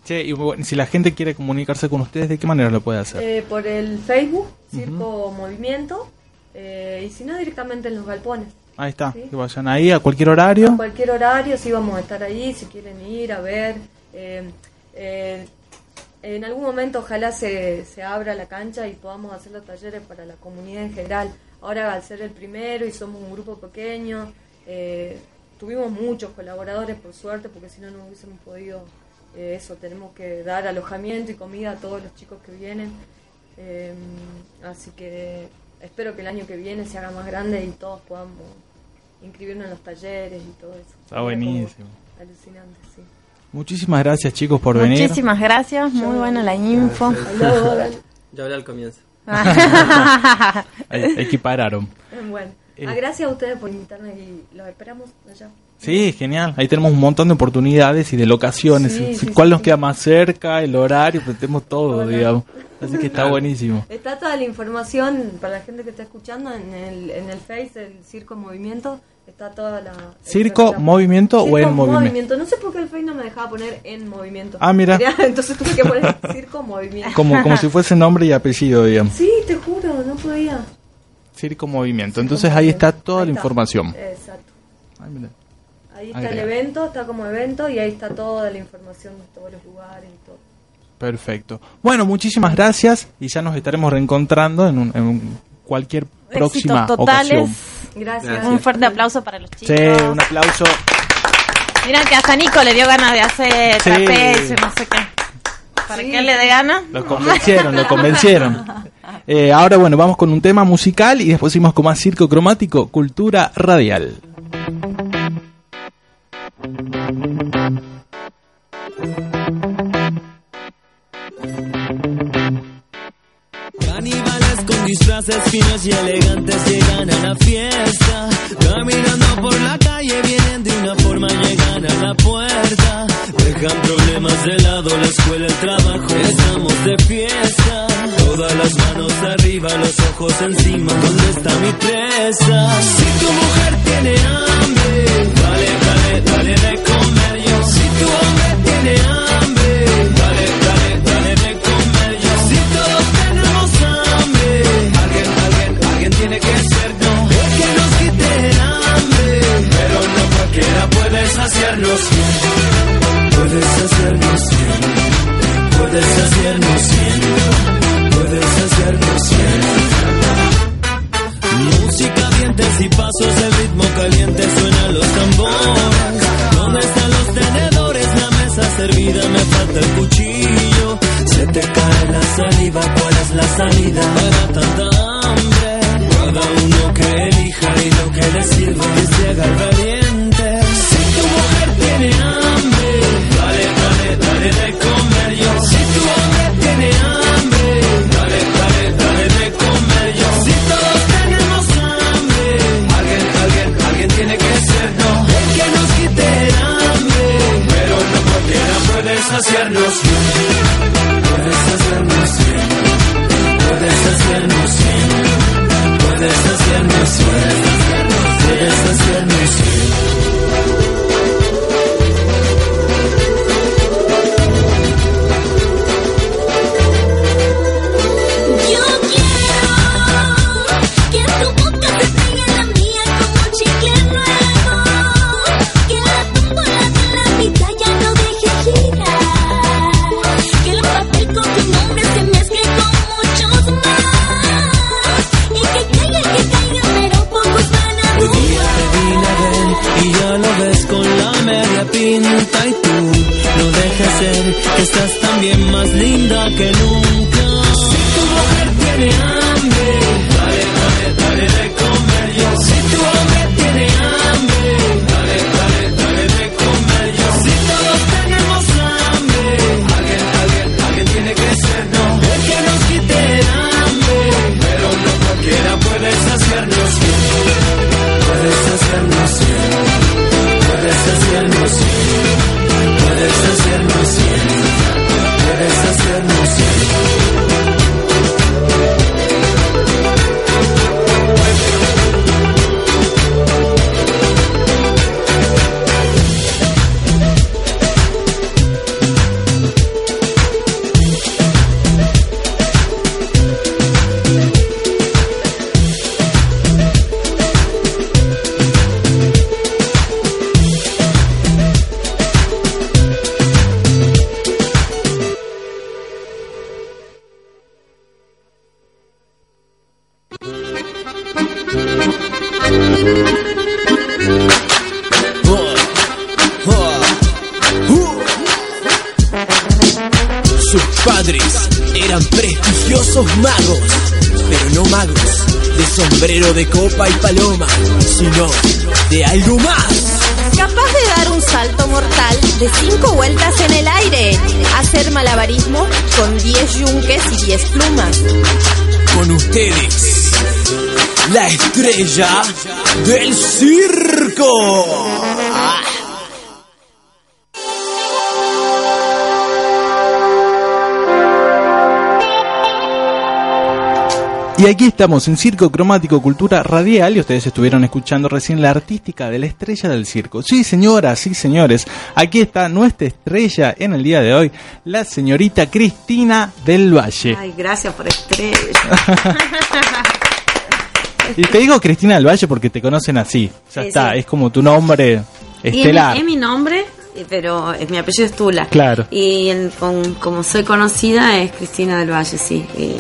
Che, y bueno, si la gente quiere comunicarse con ustedes, ¿de qué manera lo puede hacer? Eh, por el Facebook, Circo Movimiento, eh, y si no directamente en los galpones. Ahí está. sí. Que vayan ahí a cualquier horario. A cualquier horario, sí vamos a estar ahí, si quieren ir a ver. eh, eh, en algún momento ojalá se, se abra la cancha y podamos hacer los talleres para la comunidad en general. Ahora al ser el primero y somos un grupo pequeño, eh, tuvimos muchos colaboradores por suerte, porque si no no hubiésemos podido eh, eso, tenemos que dar alojamiento y comida a todos los chicos que vienen. Eh, así que espero que el año que viene se haga más grande y todos podamos inscribirnos en los talleres y todo eso. Está buenísimo. Alucinante, sí. Muchísimas gracias, chicos, por venir. Muchísimas gracias. Muy buena la info. Ya hablé al comienzo. Equipararon. Bueno. Ah, gracias a ustedes por invitarme y los esperamos allá. Sí, genial. Ahí tenemos un montón de oportunidades y de locaciones. Sí, sí, ¿Cuál sí, nos queda más cerca? El horario, pues tenemos todo, Hola. digamos. Así que está buenísimo. Está toda la información para la gente que está escuchando en el, en el Face, el Circo Movimiento. Está toda la. ¿Circo la- Movimiento o Circo en movimiento? No sé por qué el Face no me dejaba poner en movimiento. Ah, mira. Entonces tuve que poner Circo Movimiento. Como, como si fuese nombre y apellido, digamos. Sí, te juro, no podía. Circo Movimiento. Entonces ahí está toda la información. Exacto. Ay, mira. Ahí está el evento, está como evento y ahí está toda la información de todos los lugares y todo. Perfecto. Bueno, muchísimas gracias y ya nos estaremos reencontrando en, un- en un- cualquier próxima Éxitos totales. ocasión. Gracias. Un fuerte aplauso para los chicos. Sí, un aplauso. Mira que hasta Nico le dio ganas de hacer Sí. trapecio, no sé qué. Para que él le dé ganas. Lo convencieron, lo convencieron. Eh, ahora, bueno, vamos con un tema musical y después seguimos con más circo cromático, cultura radial. Disfraces finos y elegantes llegan a la fiesta. Caminando por la calle vienen de una forma, llegan a la puerta. Dejan problemas de lado, la escuela, el trabajo, estamos de fiesta. Todas las manos arriba, los ojos encima, ¿dónde está mi presa? Si tu mujer tiene hambre, dale, dale, dale de comer yo. Si tu hombre tiene hambre, cualquiera puede saciarnos. Puedes hacernos bien, puedes hacernos bien, puedes hacernos bien. Música, dientes y pasos, el ritmo caliente suena los tambores. ¿Dónde están los tenedores? La mesa servida, me falta el cuchillo. Se te cae la saliva, ¿cuál es la salida para tanta hambre? Cada uno que elija y lo que le sirva que se haga el valiente. Tiene hambre, dale, dale, dale de comer yo. Estrella del circo. Y aquí estamos en Circo Cromático Cultura Radial y ustedes estuvieron escuchando recién la artística de la estrella del circo. Sí, señoras, sí, señores, aquí está nuestra estrella en el día de hoy, la señorita Cristina del Valle. Ay, gracias por estrella. Y te digo Cristina del Valle porque te conocen así. Ya Sí, está, sí. es como tu nombre Y es mi, estelar. es mi nombre, eh, pero es mi apellido es Tula. Claro. Y con- como soy conocida es Cristina del Valle, sí. Y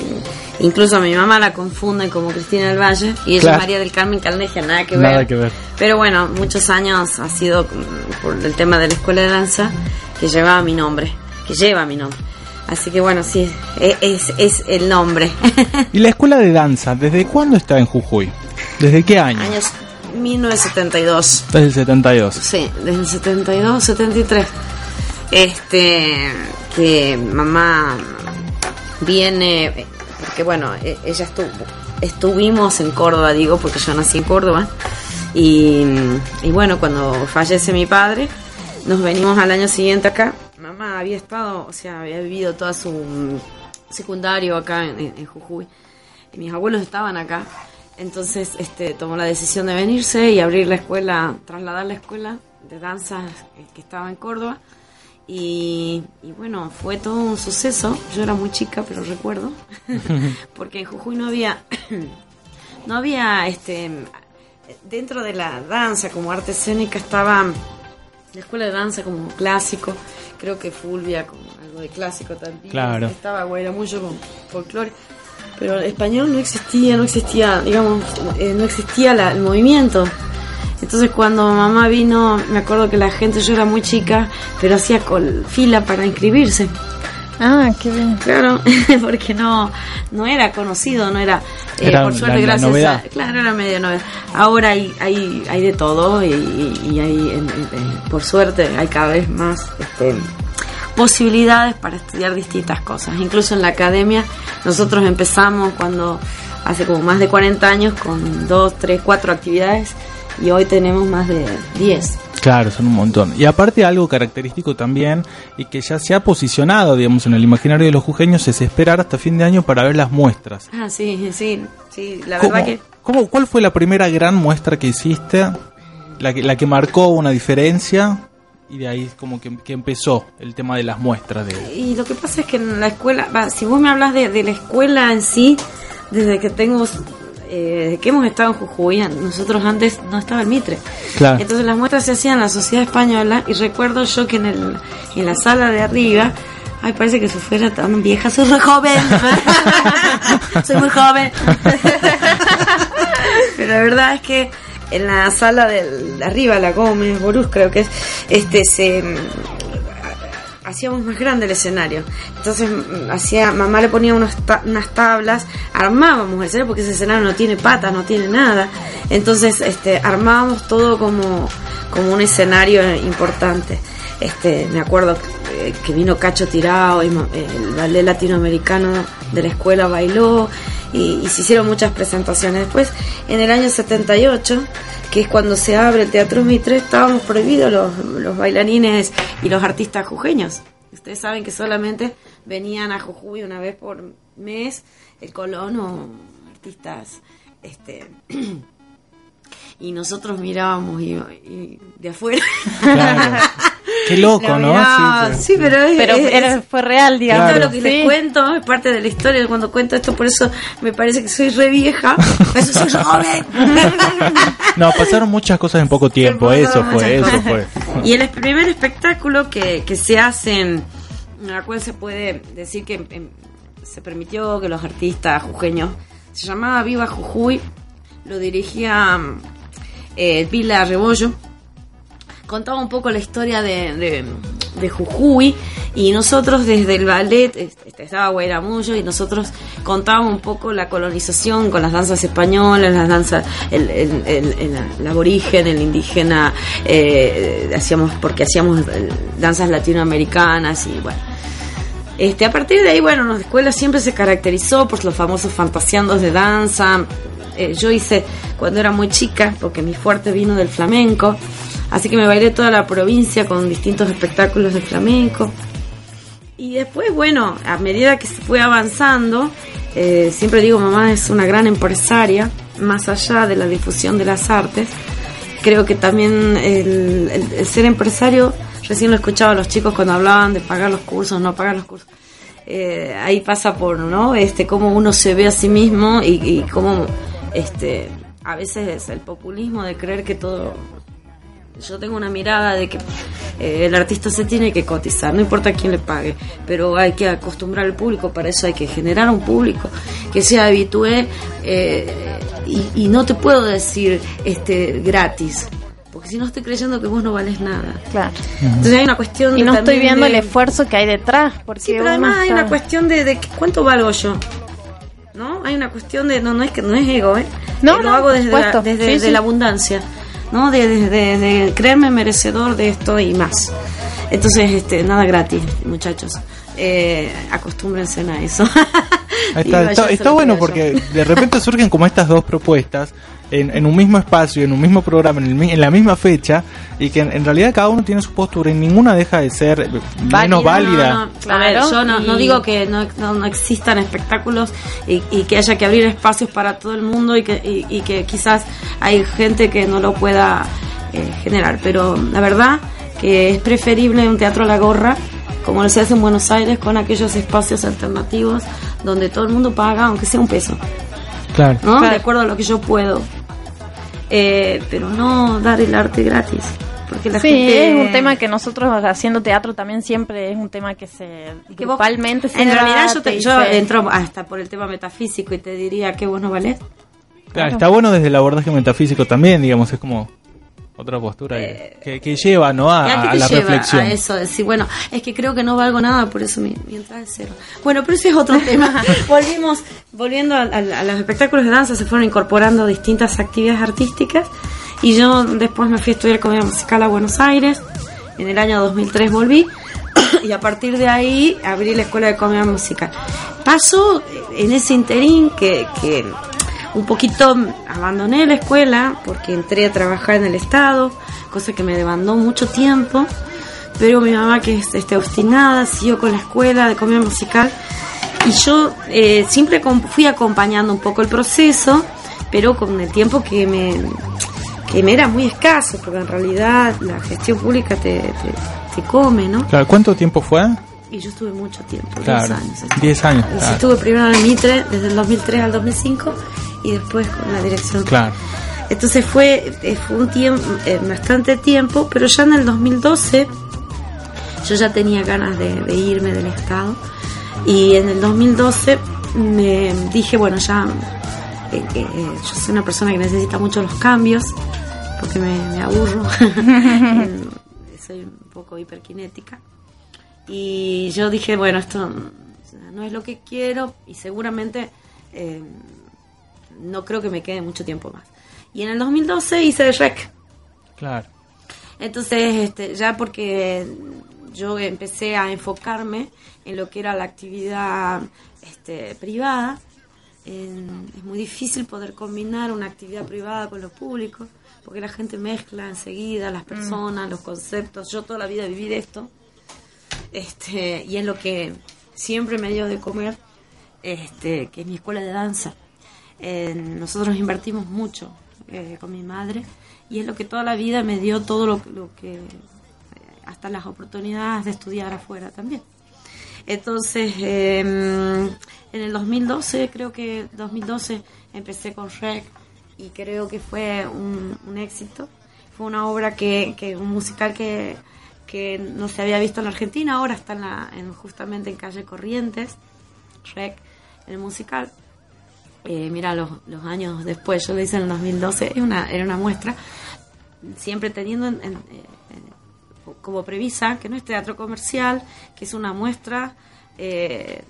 incluso a mi mamá la confunden como Cristina del Valle y ella Claro. es María del Carmen Calneja, nada que ver. Nada que ver. Pero bueno, muchos años ha sido mm, por el tema de la escuela de danza que llevaba mi nombre, que lleva mi nombre. Así que bueno, sí, e- es, es el nombre. ¿Y la escuela de danza, desde cuándo está en Jujuy? ¿Desde qué año? Años 1972. Desde el 72. Sí, desde el 72, 73. Este, que mamá viene, porque bueno, e- ella estuvo, estuvimos en Córdoba, digo, porque yo nací en Córdoba. Y, y bueno, cuando fallece mi padre, nos venimos al año siguiente acá. Mamá había estado, o sea, había vivido toda su mm, secundario acá en, en- en Jujuy. Y mis abuelos estaban acá. Entonces este, tomó la decisión de venirse y abrir la escuela, trasladar la escuela de danza eh, que estaba en Córdoba. Y, y bueno, fue todo un suceso. Yo era muy chica, pero recuerdo. Porque en Jujuy no había, no había, este, dentro de la danza como arte escénica estaba la escuela de danza como clásico. Creo que Fulvia como algo de clásico también. Claro. Estaba mucho con folclore. Pero el español no existía, no existía, digamos, eh, no existía la- el movimiento. Entonces cuando mamá vino, me acuerdo que la gente, yo era muy chica, pero hacía col- fila para inscribirse. Ah, qué bien. Claro, porque no, no era conocido, no era, eh, Era por suerte, la gracias novedad. a, claro, era medio novedad. Ahora hay, hay, hay de todo y, y- hay, en- en- en- por suerte, hay cada vez más este, posibilidades para estudiar distintas cosas. Incluso en la academia, nosotros empezamos cuando hace como más de 40 años con dos, tres, cuatro actividades y hoy tenemos más de 10. Claro, son un montón. Y aparte algo característico también y que ya se ha posicionado, digamos, en el imaginario de los jujeños es esperar hasta fin de año para ver las muestras. Ah, sí, sí, sí, la ¿Cómo- verdad que... cómo- ¿Cuál fue la primera gran muestra que hiciste? La que, la que marcó una diferencia y de ahí como que, que empezó el tema de las muestras. De... Y lo que pasa es que en la escuela, si vos me hablas de, de la escuela en sí, desde que tengo, eh, que hemos estado en Jujuy, nosotros antes no estaba el Mitre. Claro. Entonces las muestras se hacían en la sociedad española y recuerdo yo que en, el, en la sala de arriba, ay, parece que si fuera tan vieja, soy re joven. soy muy joven. Pero la verdad es que en la sala de arriba, la Gómez, Borús creo que es, este se hacíamos más grande el escenario. Entonces mm, hacía, mamá le ponía ta- unas tablas, armábamos el escenario porque ese escenario no tiene patas, no tiene nada. Entonces este, armábamos todo como, como un escenario importante. Este, me acuerdo eh, que vino Cacho y, eh, el ballet latinoamericano de la escuela bailó y, y se hicieron muchas presentaciones. Después, en el año 78, que es cuando se abre el Teatro Mitre, estábamos prohibidos los, los bailarines y los artistas jujeños. Ustedes saben que solamente venían a Jujuy una vez por mes, el Colón o artistas este y nosotros mirábamos y, y de afuera. Claro. Qué loco, ¿no? Sí, pero, es- Pero es- era- fue real, digamos. Todo lo que Sí. les cuento es parte de la historia. Cuando cuento esto, por eso me parece que soy re vieja. Eso soy joven. No, pasaron muchas cosas en poco tiempo, eso fue, eso fue. Y el primer espectáculo que, que se hace, en la cual se puede decir que em, se permitió que los artistas jujeños, se llamaba Viva Jujuy, lo dirigía mm, eh, Pila Rebollo, contaba un poco la historia de, de, Jujuy y nosotros desde el ballet, este, estaba Guairamullo y nosotros contábamos un poco la colonización con las danzas españolas, las danzas, el, el, el- aborigen, el indígena, eh, hacíamos, porque hacíamos eh, danzas latinoamericanas y bueno. Este, a partir de ahí, bueno, la escuela siempre se caracterizó por los famosos fantaseandos de danza. Eh, yo hice cuando era muy chica, porque mi fuerte vino del flamenco, así que me bailé toda la provincia con distintos espectáculos de flamenco. Y después, bueno, a medida que se fue avanzando, eh, siempre digo, mamá es una gran empresaria, más allá de la difusión de las artes. Creo que también el, ser empresario, recién lo escuchaba a los chicos cuando hablaban de pagar los cursos, no pagar los cursos. Eh, ahí pasa por, ¿no? Este, cómo uno se ve a sí mismo y, y cómo, este, a veces es el populismo de creer que todo yo tengo una mirada de que eh, el artista se tiene que cotizar, no importa quién le pague, pero hay que acostumbrar al público, para eso hay que generar un público que sea habitué eh, y, y no te puedo decir este gratis, porque si no estoy creyendo que vos no vales nada. Claro. Entonces hay una cuestión Y de no estoy viendo de- el esfuerzo que hay detrás. Porque Sí, pero además hay una cuestión de, de que- cuánto valgo yo. ¿No? Hay una cuestión de no no es que no es ego, ¿eh? No, Eh, lo no, hago desde, la, desde Sí, de sí. la abundancia, ¿no? De, de- creerme merecedor de esto y más. Entonces, este, nada gratis, muchachos. Eh, acostúmbrense a eso. Ahí está, bueno que porque de repente surgen como estas dos propuestas en, en un mismo espacio, en un mismo programa, en, el en la misma fecha, y que en, en realidad cada uno tiene su postura y ninguna deja de ser eh, menos válida. No, no, a ver, Claro, yo no, no digo que no, no- no existan espectáculos y, y que haya que abrir espacios para todo el mundo y que, y, y que quizás hay gente que no lo pueda eh, generar, pero la verdad que es preferible un teatro a la gorra como se hace en Buenos Aires con aquellos espacios alternativos donde todo el mundo paga aunque sea un peso, Claro. ¿no? Claro. De acuerdo a lo que yo puedo. Eh, pero no dar el arte gratis. Porque la sí, gente es un tema que nosotros haciendo teatro también siempre es un tema que se que vos- grupalmente se en realidad yo, te, yo se- entro hasta por el tema metafísico y te diría que vos no valés. Claro, Está bueno desde el abordaje metafísico también, digamos, es como otra postura que, que lleva ¿no? a, ¿Y a a la lleva reflexión. a eso? Decir, bueno, es que creo que no valgo nada, por eso mi, mi entrada es cero. Bueno, pero ese es otro tema. Volvimos, volviendo a los espectáculos de danza, se fueron incorporando distintas actividades artísticas y yo después me fui a estudiar comedia musical a Buenos Aires. En el año 2003 volví y a partir de ahí abrí la escuela de comedia musical. Pasó en ese interín que, que un poquito abandoné la escuela porque entré a trabajar en el Estado, cosa que me demandó mucho tiempo, pero mi mamá que es este, obstinada siguió con la escuela de comedia musical y yo eh, siempre fui acompañando un poco el proceso, pero con el tiempo que me, que me era muy escaso, porque en realidad la gestión pública te, te come, ¿no? Claro, ¿Cuánto tiempo fue? Y yo estuve mucho tiempo, 10 Claro, años. 10 años. Claro. estuve primero en el Mitre desde el 2003 al 2005 y después con la dirección. Claro. Entonces fue, eh, fue un tiempo, eh, bastante tiempo, pero ya en el 2012 yo ya tenía ganas de, de irme del Estado y en el 2012 me dije, bueno, ya eh, eh, yo soy una persona que necesita mucho los cambios porque me, me aburro, soy un poco hiperkinética. Y yo dije, bueno, esto no es lo que quiero y seguramente eh, no creo que me quede mucho tiempo más. Y en el 2012 hice Rec. Claro. Entonces, este, ya porque yo empecé a enfocarme en lo que era la actividad este, privada, en- es muy difícil poder combinar una actividad privada con lo público, porque la gente mezcla enseguida las personas, los conceptos. Yo toda la vida viví de esto, este, y es lo que siempre me dio de comer, este, que es mi escuela de danza. Nosotros invertimos mucho eh, con mi madre y es lo que toda la vida me dio todo lo, que hasta las oportunidades de estudiar afuera también. Entonces, eh, en el 2012, creo que 2012 empecé con Shrek y creo que fue un, un éxito. Fue una obra que, que un musical que, que no se había visto en la Argentina, ahora está en la, en, justamente en calle Corrientes, Shrek, el musical. Eh, mira, los, años después, yo lo hice en el 2012, es una, era una muestra, siempre teniendo en- en- eh, como premisa que no es teatro comercial, que es una muestra eh,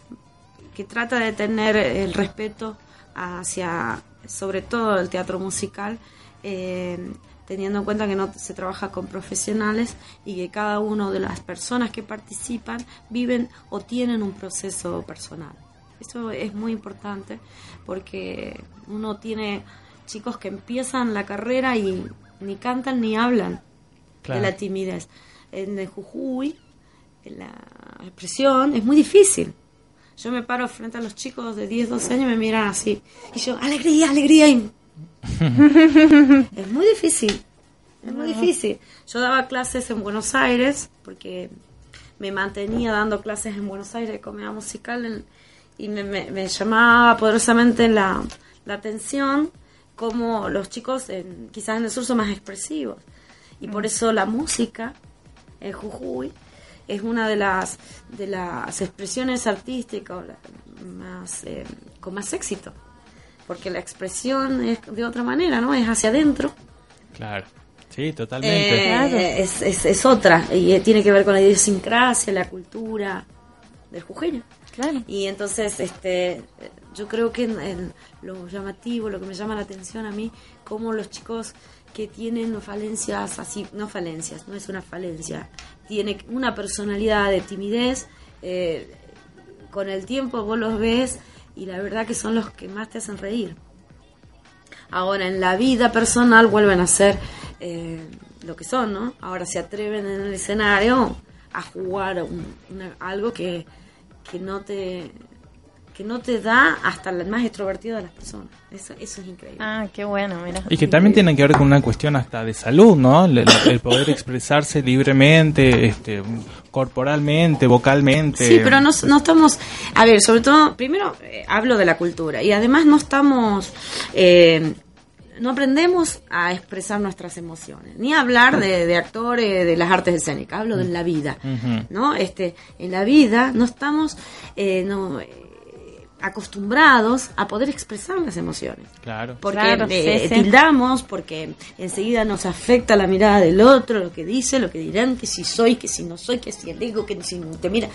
que trata de tener el respeto hacia, sobre todo el teatro musical, eh, teniendo en cuenta que no se trabaja con profesionales y que cada una de las personas que participan viven o tienen un proceso personal. Eso es muy importante porque uno tiene chicos que empiezan la carrera y ni cantan ni hablan Claro. de la timidez. En el Jujuy, en la expresión es muy difícil. Yo me paro frente a los chicos de 10, 12 años y me miran así. Y yo, alegría, alegría. Y es muy difícil. Es muy difícil. Yo daba clases en Buenos Aires porque me mantenía dando clases en Buenos Aires de comedia musical en- y me, me- me llamaba poderosamente la, la atención como los chicos en- quizás en el sur son más expresivos y por eso la música en Jujuy es una de las de las expresiones artísticas más eh, con más éxito porque la expresión es de otra manera no es hacia adentro Claro. Sí, totalmente. eh, es, es, es otra y eh, tiene que ver con la idiosincrasia, la cultura del jujeño. Claro. Y entonces, este, yo creo que en, en lo llamativo, lo que me llama la atención a mí, como los chicos que tienen falencias así, no falencias, no es una falencia, tiene una personalidad de timidez, eh, con el tiempo vos los ves y la verdad que son los que más te hacen reír. Ahora en la vida personal vuelven a ser eh, lo que son, ¿no? Ahora se atreven en el escenario a jugar un- una- algo que, que no te que no te da hasta el más extrovertido de las personas. Eso, eso es increíble. Ah, qué bueno, mira. Y que también tiene que ver con una cuestión hasta de salud, ¿no? El, el poder expresarse libremente, este, corporalmente, vocalmente. Sí, pero no, no estamos, a ver, sobre todo, primero eh, hablo de la cultura y además no estamos, eh, no aprendemos a expresar nuestras emociones, ni a hablar de, de actores de las artes escénicas, hablo de la vida. ¿no? Este, en la vida no estamos, eh, no, acostumbrados a poder expresar las emociones. Claro. Porque Claro, eh, sí, sí. tildamos, porque enseguida nos afecta la mirada del otro, lo que dice, lo que dirán, que si soy, que si no soy, que si el ego, que si no te mira.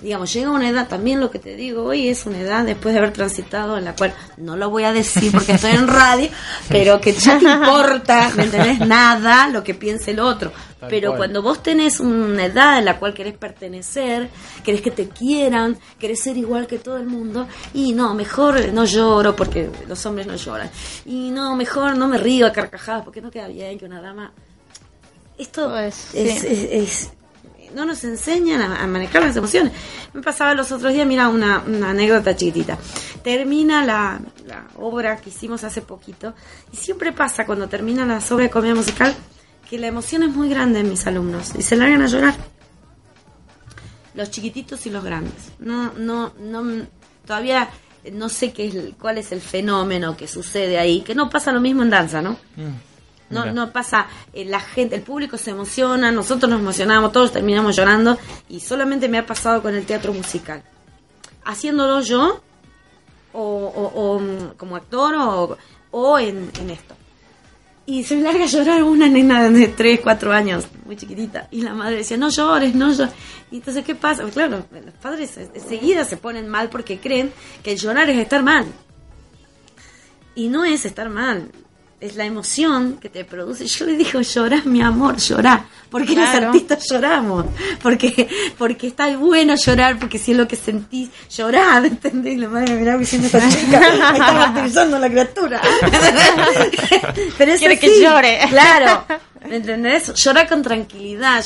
Digamos, llega una edad, también lo que te digo hoy es una edad después de haber transitado en la cual, no lo voy a decir porque estoy en radio, pero que ya te importa, ¿me entendés? Nada lo que piense el otro. Tal Pero cual. cuando vos tenés una edad en la cual querés pertenecer, querés que te quieran, querés ser igual que todo el mundo, y no, mejor no lloro porque los hombres no lloran. Y no, mejor no me río a carcajadas porque no queda bien que una dama. Esto Pues, es, sí. es- es- no nos enseñan a, manejar las emociones. Me pasaba los otros días, mira, una, una anécdota chiquitita. Termina la, obra que hicimos hace poquito, y siempre pasa cuando termina las obras de comedia musical que la emoción es muy grande en mis alumnos y se largan a llorar. Los chiquititos y los grandes. No, no, no, todavía no sé qué es, cuál es el fenómeno que sucede ahí, que no pasa lo mismo en danza, ¿no? No, Mira. no pasa, eh, la gente, el público se emociona, nosotros nos emocionamos, todos terminamos llorando y solamente me ha pasado con el teatro musical. Haciéndolo yo, o, o- o, mm, como actor, o, o en, en esto. Y se me larga a llorar una nena de 3, 4 años, muy chiquitita. Y la madre decía, no llores, no llores. Y entonces, ¿qué pasa? Pues claro, los padres enseguida se ponen mal porque creen que el llorar es estar mal. Y no es estar mal. Es la emoción que te produce. Yo le digo, llorá, mi amor, llorá. Porque los artistas lloramos. Porque, porque está bueno llorar, porque si es lo que sentís, llorá, ¿entendés? La madre me miraba diciendo, esta chica, ahí está martirizando a la criatura. Pero es Quiere que así. llore. Claro. ¿Me entendés? Llorar con tranquilidad.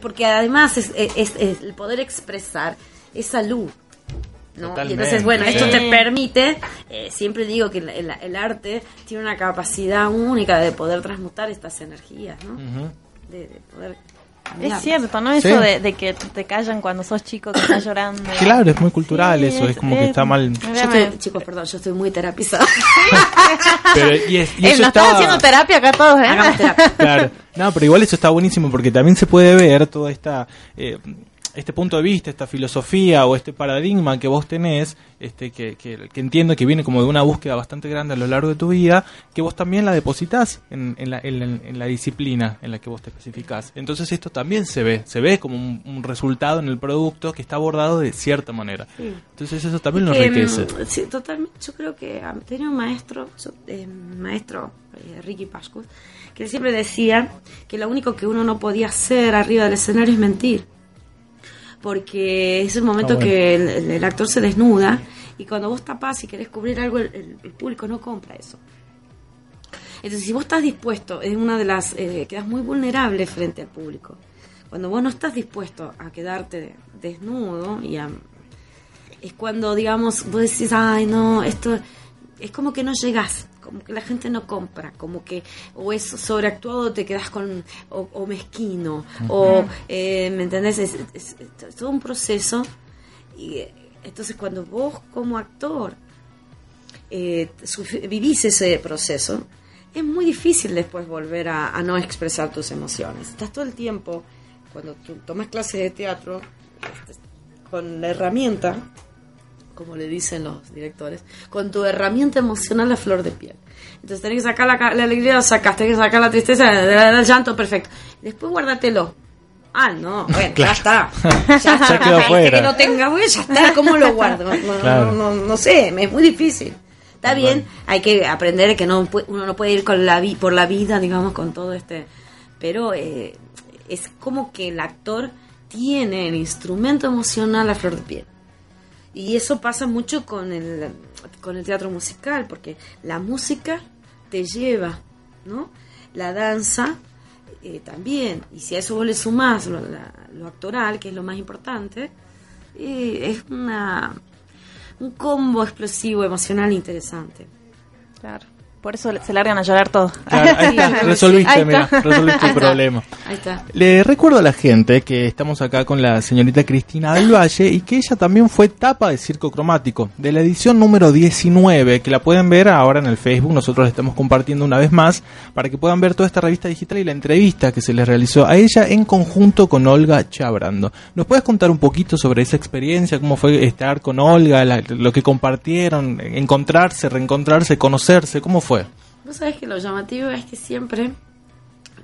porque además es, es- es el poder expresar esa salud. ¿No? Y entonces, bueno, esto Sí. te permite, eh, siempre digo que el, el- el arte tiene una capacidad única de poder transmutar estas energías, ¿no? de, de poder... Es cierto, ¿no? Eso Sí. de, de que te callan cuando sos chico, que estás llorando. Claro, es muy cultural Sí, eso, es como que es- está mal. Yo estoy- chicos, perdón, yo estoy muy terapizada. Pero, y, es- y Eh, eso está- haciendo terapia acá todos, ¿eh? Hagamos terapia. Claro. No, pero igual eso está buenísimo porque también se puede ver toda esta eh, este punto de vista, esta filosofía o este paradigma que vos tenés, este que, que, que entiendo que viene como de una búsqueda bastante grande a lo largo de tu vida, que vos también la depositas en, en la, en, la, en la disciplina en la que vos te especificás. Entonces esto también se ve, se ve como un, un resultado en el producto que está abordado de cierta manera. Sí. Entonces eso también lo Que, enriquece. Sí, totalmente. Yo creo que ah, tenía un maestro, yo, eh, maestro eh, Ricky Pascu, que siempre decía que lo único que uno no podía hacer arriba del escenario es mentir. Porque es el momento Ah, bueno. que el, el- el actor se desnuda y cuando vos tapás y querés cubrir algo, el, el- el público no compra eso. Entonces, si vos estás dispuesto, es una de las. Eh, quedas muy vulnerable frente al público. Cuando vos no estás dispuesto a quedarte desnudo y a, es cuando, digamos, vos decís, ay, no, esto es como que no llegás, como que la gente no compra, como que o es sobreactuado, te quedas con, o, o mezquino, o, eh, ¿me entendés? Es, es- es todo un proceso. Y eh, entonces, cuando vos, como actor, eh, vivís ese proceso, es muy difícil después volver a, a no expresar tus emociones. Estás todo el tiempo, cuando tú tomas clases de teatro, con la herramienta, como le dicen los directores, con tu herramienta emocional a flor de piel. Entonces tenés que sacar la, la alegría, la sacas, tenés que sacar la tristeza, el, llanto, perfecto. Después guárdatelo. Ah, no, bueno, Claro. ya está. Ya, está. Ya quedó fuera. que no tenga, bueno, ya está, ¿cómo lo guardo? No, Claro. no, no, no sé, es muy difícil. Está bien, hay que aprender que no uno no puede ir con la vi- por la vida, digamos, con todo este... Pero eh, es como que el actor tiene el instrumento emocional a flor de piel. Y eso pasa mucho con el, con el teatro musical, porque la música te lleva, ¿no? La danza eh, también. Y si a eso vos le sumás lo, la- lo actoral, que es lo más importante, eh, es una un combo explosivo emocional interesante. Claro. Por eso se largan a llorar todos. Claro, ahí está, resolviste, Ahí mira, resolviste el problema. Ahí está. Le recuerdo a la gente que estamos acá con la señorita Cristina del Valle y que ella también fue tapa de Circo Cromático, de la edición número 19, que la pueden ver ahora en el Facebook, nosotros la estamos compartiendo una vez más, para que puedan ver toda esta revista digital y la entrevista que se les realizó a ella en conjunto con Olga Chabrando. ¿Nos puedes contar un poquito sobre esa experiencia, cómo fue estar con Olga, la- lo que compartieron, encontrarse, reencontrarse, conocerse, cómo fue? Vos sabés que lo llamativo es que siempre,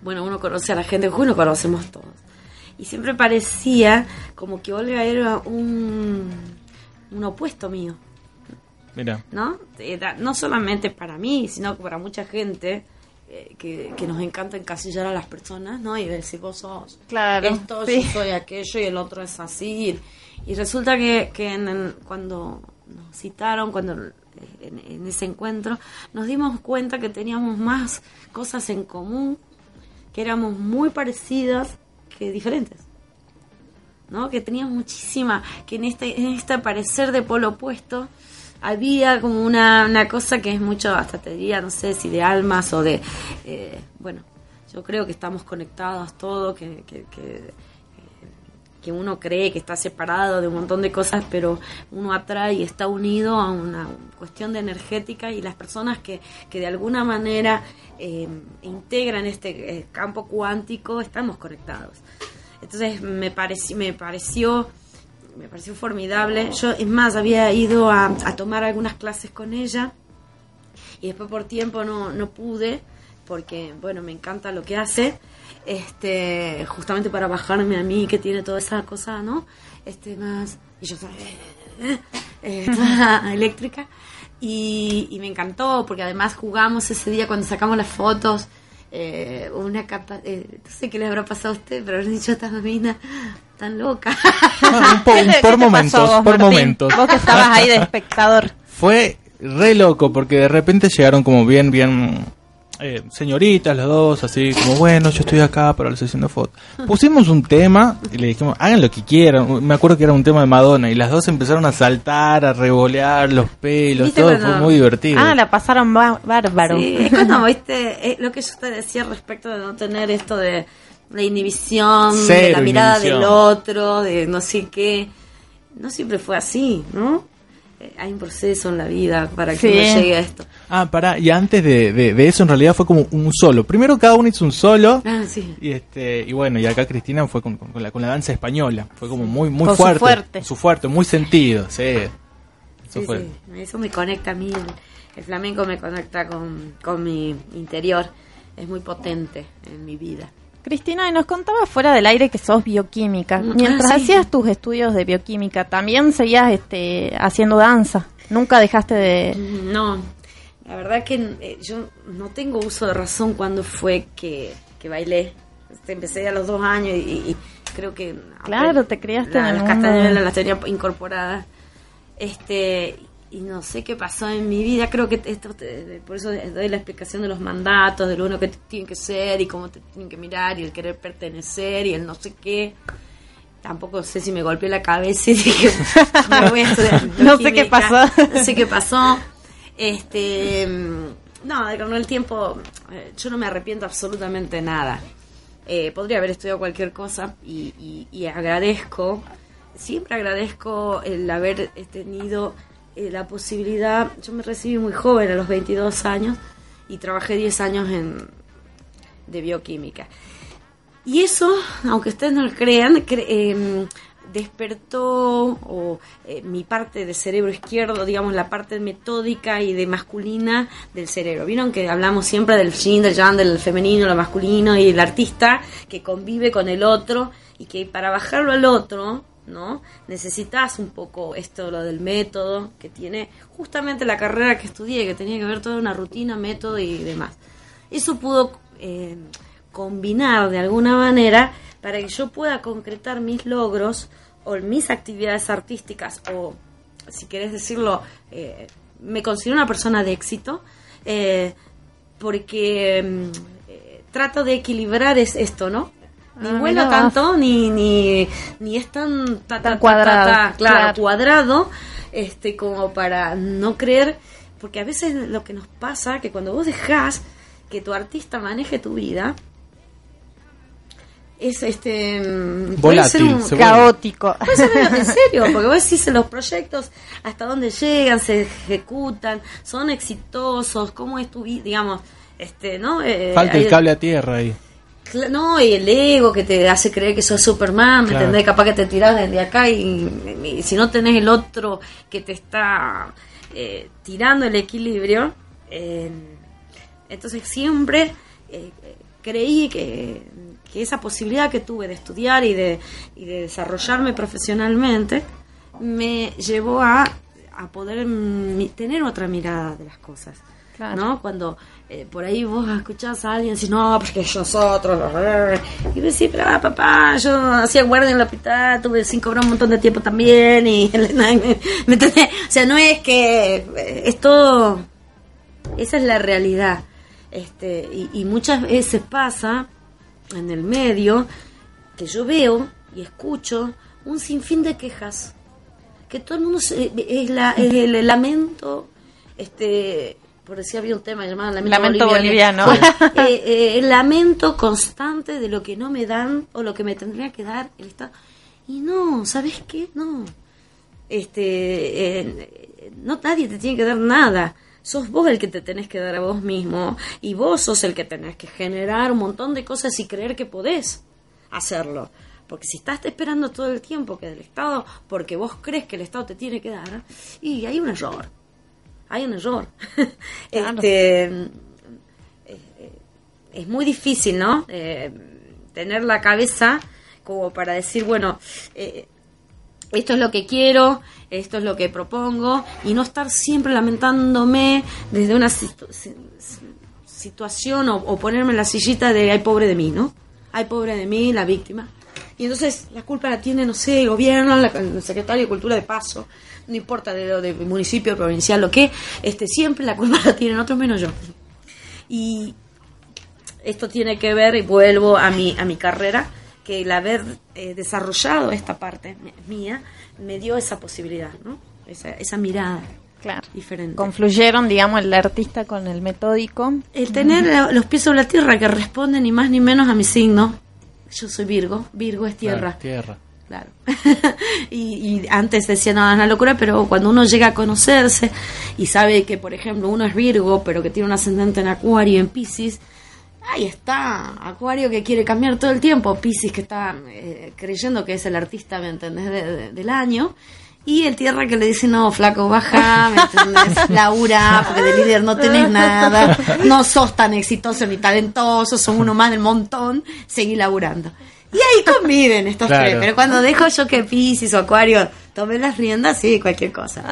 bueno, uno conoce a la gente, uno conocemos todos. Y siempre parecía como que Olga era un, un opuesto mío, Mira. ¿no? Era no solamente para mí, sino que para mucha gente eh, que, que nos encanta encasillar a las personas, ¿no? Y decir, vos sos Claro, esto, sí. yo soy aquello y el otro es así. Y resulta que, que en el- cuando nos citaron, cuando en, ese encuentro, nos dimos cuenta que teníamos más cosas en común, que éramos muy parecidas que diferentes. ¿no? Que teníamos muchísima, que en este, en este aparecer de polo opuesto había como una, una cosa que es mucho, hasta te diría, no sé si de almas o de, eh, bueno, yo creo que estamos conectados todos, que, que, que, que uno cree que está separado de un montón de cosas, pero uno atrae y está unido a una cuestión de energética y las personas que, que de alguna manera eh, integran este eh, campo cuántico estamos conectados. Entonces me pareció, me pareció, me pareció formidable. Yo, es más, había ido a, a tomar algunas clases con ella y después por tiempo no, no pude, porque, bueno, me encanta lo que hace, este, justamente para bajarme a mí, que tiene toda esa cosa, ¿no? Este, más, y yo soy, eh, eh, toda eléctrica, y, y me encantó, porque además jugamos ese día cuando sacamos las fotos, eh, una capa, eh, no sé qué le habrá pasado a usted, pero habrán dicho esta mina tan loca. Un po- ¿Qué te por momentos, vos, por Martín? momentos. Vos que estabas ahí de espectador. Fue re loco porque de repente llegaron como bien, bien eh, señoritas las dos, así como bueno, yo estoy acá para la sesión de fotos. Pusimos un tema y le dijimos, hagan lo que quieran. Me acuerdo que era un tema de Madonna y las dos empezaron a saltar, a revolear los pelos, ¿Viste todo cuando- fue muy divertido. Ah, la pasaron bá- bárbaro. Sí, es cuando, viste, es lo que yo te decía respecto de no tener esto de la inhibición, de la mirada inhibición. del otro, de no sé qué. No siempre fue así, ¿no? Eh, hay un proceso en la vida para que Sí. uno llegue a esto. Ah, pará, y antes de, de- de eso en realidad fue como un solo. Primero cada uno hizo un solo. Ah, sí. Y este y bueno, y acá Cristina fue con, con- con la, con la danza española. Fue como muy muy Con su fuerte. fuerte. Su fuerte, muy sentido, sí. Eso Sí, fue. sí, eso me conecta a mí, el, el flamenco me conecta con, con mi interior, es muy potente en mi vida. Cristina, y nos contabas fuera del aire que sos bioquímica. Mm, Mientras ah, sí. hacías tus estudios de bioquímica, también seguías este, haciendo danza. Nunca dejaste de... No, la verdad que eh, yo no tengo uso de razón cuando fue que, que bailé. Este, Empecé a los dos años y, y creo que... Claro, te criaste la- en el Las mundo. castañuelas las tenía incorporadas. Este, y no sé qué pasó en mi vida. Creo que esto, te- por eso doy la explicación de los mandatos, de lo uno que tiene que ser y cómo te tienen que mirar y el querer pertenecer y el no sé qué. Tampoco sé si me golpeé la cabeza y dije, me voy a estudiar No sé qué pasó. No sé qué pasó. Este, mm, no, de con el tiempo, eh, yo no me arrepiento absolutamente de nada. Eh, podría haber estudiado cualquier cosa y, y- y agradezco, siempre agradezco el haber tenido eh, la posibilidad. Yo me recibí muy joven, a los 22 años, y trabajé 10 años en, de bioquímica. Y eso, aunque ustedes no lo crean, cre- em, despertó o, eh, mi parte de cerebro izquierdo, digamos la parte metódica y de masculina del cerebro. Vieron que hablamos siempre del yin, del yang, del femenino, lo masculino y el artista que convive con el otro y que para bajarlo al otro, ¿no? Necesitas un poco esto, lo del método, que tiene justamente la carrera que estudié, que tenía que ver toda una rutina, método y demás. Eso pudo eh, combinar de alguna manera para que yo pueda concretar mis logros o mis actividades artísticas o, si querés decirlo, eh, me considero una persona de éxito eh, porque mm, eh, trato de equilibrar es esto, ¿no? Ni Ah, vuelo mira tanto, ni, ni, ni es tan, ta, ta, ta, ta, cuadrado, ta, claro, claro. cuadrado, este, como para no creer, porque a veces lo que nos pasa, que cuando vos dejás que tu artista maneje tu vida, es este mm, puede Volátil, ser un se vuelve. Caótico. Puede ser en serio, porque vos decís en los proyectos hasta dónde llegan, se ejecutan, son exitosos, cómo es tu vida, digamos, este, ¿no? Eh, Falta hay- el cable a tierra ahí. No, y el ego que te hace creer que sos Superman, ¿me Claro. entendés? Capaz que te tirás desde acá y, y si no tenés el otro que te está eh, tirando el equilibrio, eh, entonces siempre eh, creí que, que esa posibilidad que tuve de estudiar y de, y de desarrollarme profesionalmente me llevó a, a poder mm, tener otra mirada de las cosas. ¿no? Cuando eh, por ahí vos escuchás a alguien decir, no, porque nosotros, y decís, pero ah, papá, yo hacía guardia en el hospital, tuve sin cobrar un montón de tiempo también, y ¿me? O sea, no es que eh, es todo, esa es la realidad. Este, y, y muchas veces pasa en el medio que yo veo y escucho un sinfín de quejas que todo el mundo se- es, la, es el lamento este por decir había un tema llamado lamento, Lamento boliviano. Eh, eh, el lamento constante de lo que no me dan o lo que me tendría que dar el Estado. Y no sabes qué no. Este eh, no nadie te tiene que dar nada. Sos vos el que te tenés que dar a vos mismo. Y vos sos el que tenés que generar un montón de cosas y creer que podés hacerlo. Porque si estás esperando todo el tiempo que del Estado porque vos crees que el Estado te tiene que dar y hay un error hay un error este eh, eh, es muy difícil, ¿no? Eh, tener la cabeza como para decir, bueno, eh, esto es lo que quiero, esto es lo que propongo, y no estar siempre lamentándome desde una situ- si- si- situación o, o ponerme en la sillita de ay pobre de mí, ¿no? Ay pobre de mí, la víctima. Y entonces la culpa la tiene, no sé, el gobierno, la- el secretario de Cultura de Paso, no importa de lo de municipio, provincial, lo que, este, siempre la culpa la tienen otros menos yo. Y esto tiene que ver, y vuelvo a mi, a mi carrera, que el haber eh, desarrollado esta parte mía me dio esa posibilidad, ¿no? Esa, esa mirada Claro. diferente. Confluyeron, digamos, el artista con el metódico. El tener los pies sobre la tierra que responden ni más ni menos a mi signo. Yo soy Virgo, Virgo es tierra. Claro, tierra. Claro. y, y antes decía, no, es una locura, pero cuando uno llega a conocerse y sabe que, por ejemplo, uno es Virgo, pero que tiene un ascendente en Acuario en Pisces, ahí está. Acuario que quiere cambiar todo el tiempo, Pisces que está eh, creyendo que es el artista, ¿me entendés?, de- de- del año. Y el tierra que le dice, no, flaco, baja, ¿me entendés? Laura, porque de líder no tenés nada, no sos tan exitoso ni talentoso, sos uno más del montón, seguí laburando. Y ahí conviven estos Claro. tres. Pero cuando dejo yo que Pisces o Acuario tomen las riendas, sí, cualquier cosa.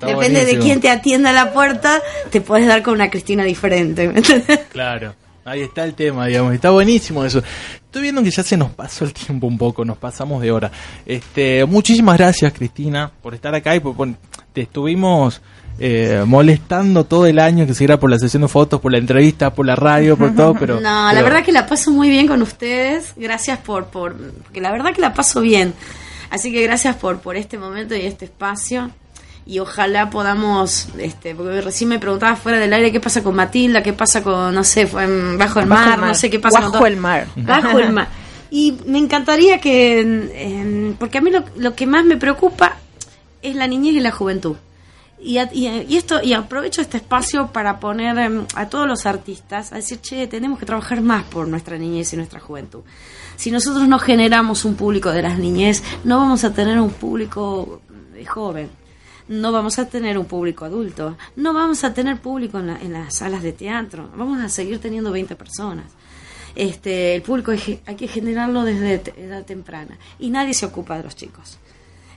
Depende de quién te atienda a la puerta, te puedes dar con una Cristina diferente. ¿me entendés? Claro. Ahí está el tema, digamos. Está buenísimo eso. Estoy viendo que ya se nos pasó el tiempo un poco, nos pasamos de hora. Este, muchísimas gracias, Cristina, por estar acá y por, por- te estuvimos eh, molestando todo el año, que era por la sesión de fotos, por la entrevista, por la radio, por todo, pero... no, la pero- verdad que la paso muy bien con ustedes. Gracias por, por, porque la verdad que la paso bien. Así que gracias por, por este momento y este espacio. Y ojalá podamos, este, porque recién me preguntaba fuera del aire qué pasa con Matilda, qué pasa con, no sé, Bajo el Bajo Mar, el mar. no sé qué pasa con Bajo todo- el mar. Bajo el mar. Y me encantaría que, porque a mí lo, lo que más me preocupa es la niñez y la juventud. Y, a- y, y esto y aprovecho este espacio para poner em, a todos los artistas a decir, che, tenemos que trabajar más por nuestra niñez y nuestra juventud. Si nosotros no generamos un público de las niñez, no vamos a tener un público joven, no vamos a tener un público adulto, no vamos a tener público en, la- en las salas de teatro, vamos a seguir teniendo 20 personas. Este, el público hay, que- generarlo desde edad temprana y nadie se ocupa de los chicos.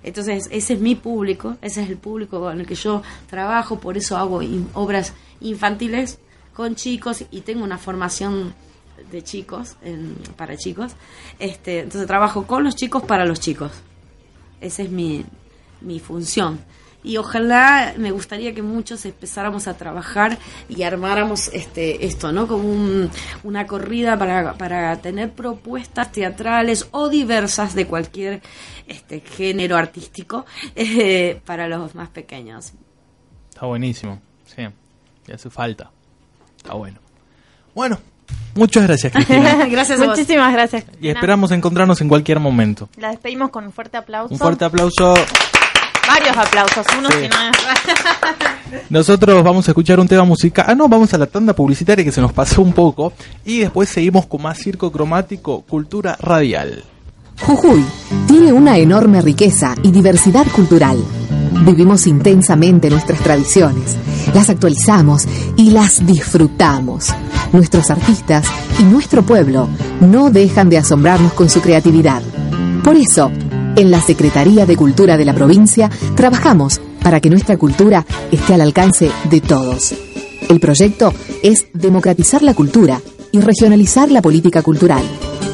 Entonces, ese es mi público, ese es el público con el que yo trabajo, por eso hago obras infantiles con chicos y tengo una formación de chicos, en- para chicos. Este, entonces, trabajo con los chicos para los chicos. Esa es mi, mi función. Y ojalá me gustaría que muchos empezáramos a trabajar y armáramos este esto, ¿no? Como un- una corrida para, para tener propuestas teatrales o diversas de cualquier este género artístico eh, para los más pequeños. Está buenísimo, sí. Y hace falta. Está bueno. Bueno, muchas gracias, Cristina. Gracias a vos. Muchísimas gracias. y esperamos encontrarnos en cualquier momento. La despedimos con un fuerte aplauso. Un fuerte aplauso. Varios aplausos, uno Sí. si no es- Nosotros vamos a escuchar un tema musical. Ah, no, vamos a la tanda publicitaria que se nos pasó un poco. Y después seguimos con más circo cromático, cultura radial. Jujuy tiene una enorme riqueza y diversidad cultural. Vivimos intensamente nuestras tradiciones, las actualizamos y las disfrutamos. Nuestros artistas y nuestro pueblo no dejan de asombrarnos con su creatividad. Por eso, en la Secretaría de Cultura de la provincia trabajamos para que nuestra cultura esté al alcance de todos. El proyecto es democratizar la cultura y regionalizar la política cultural,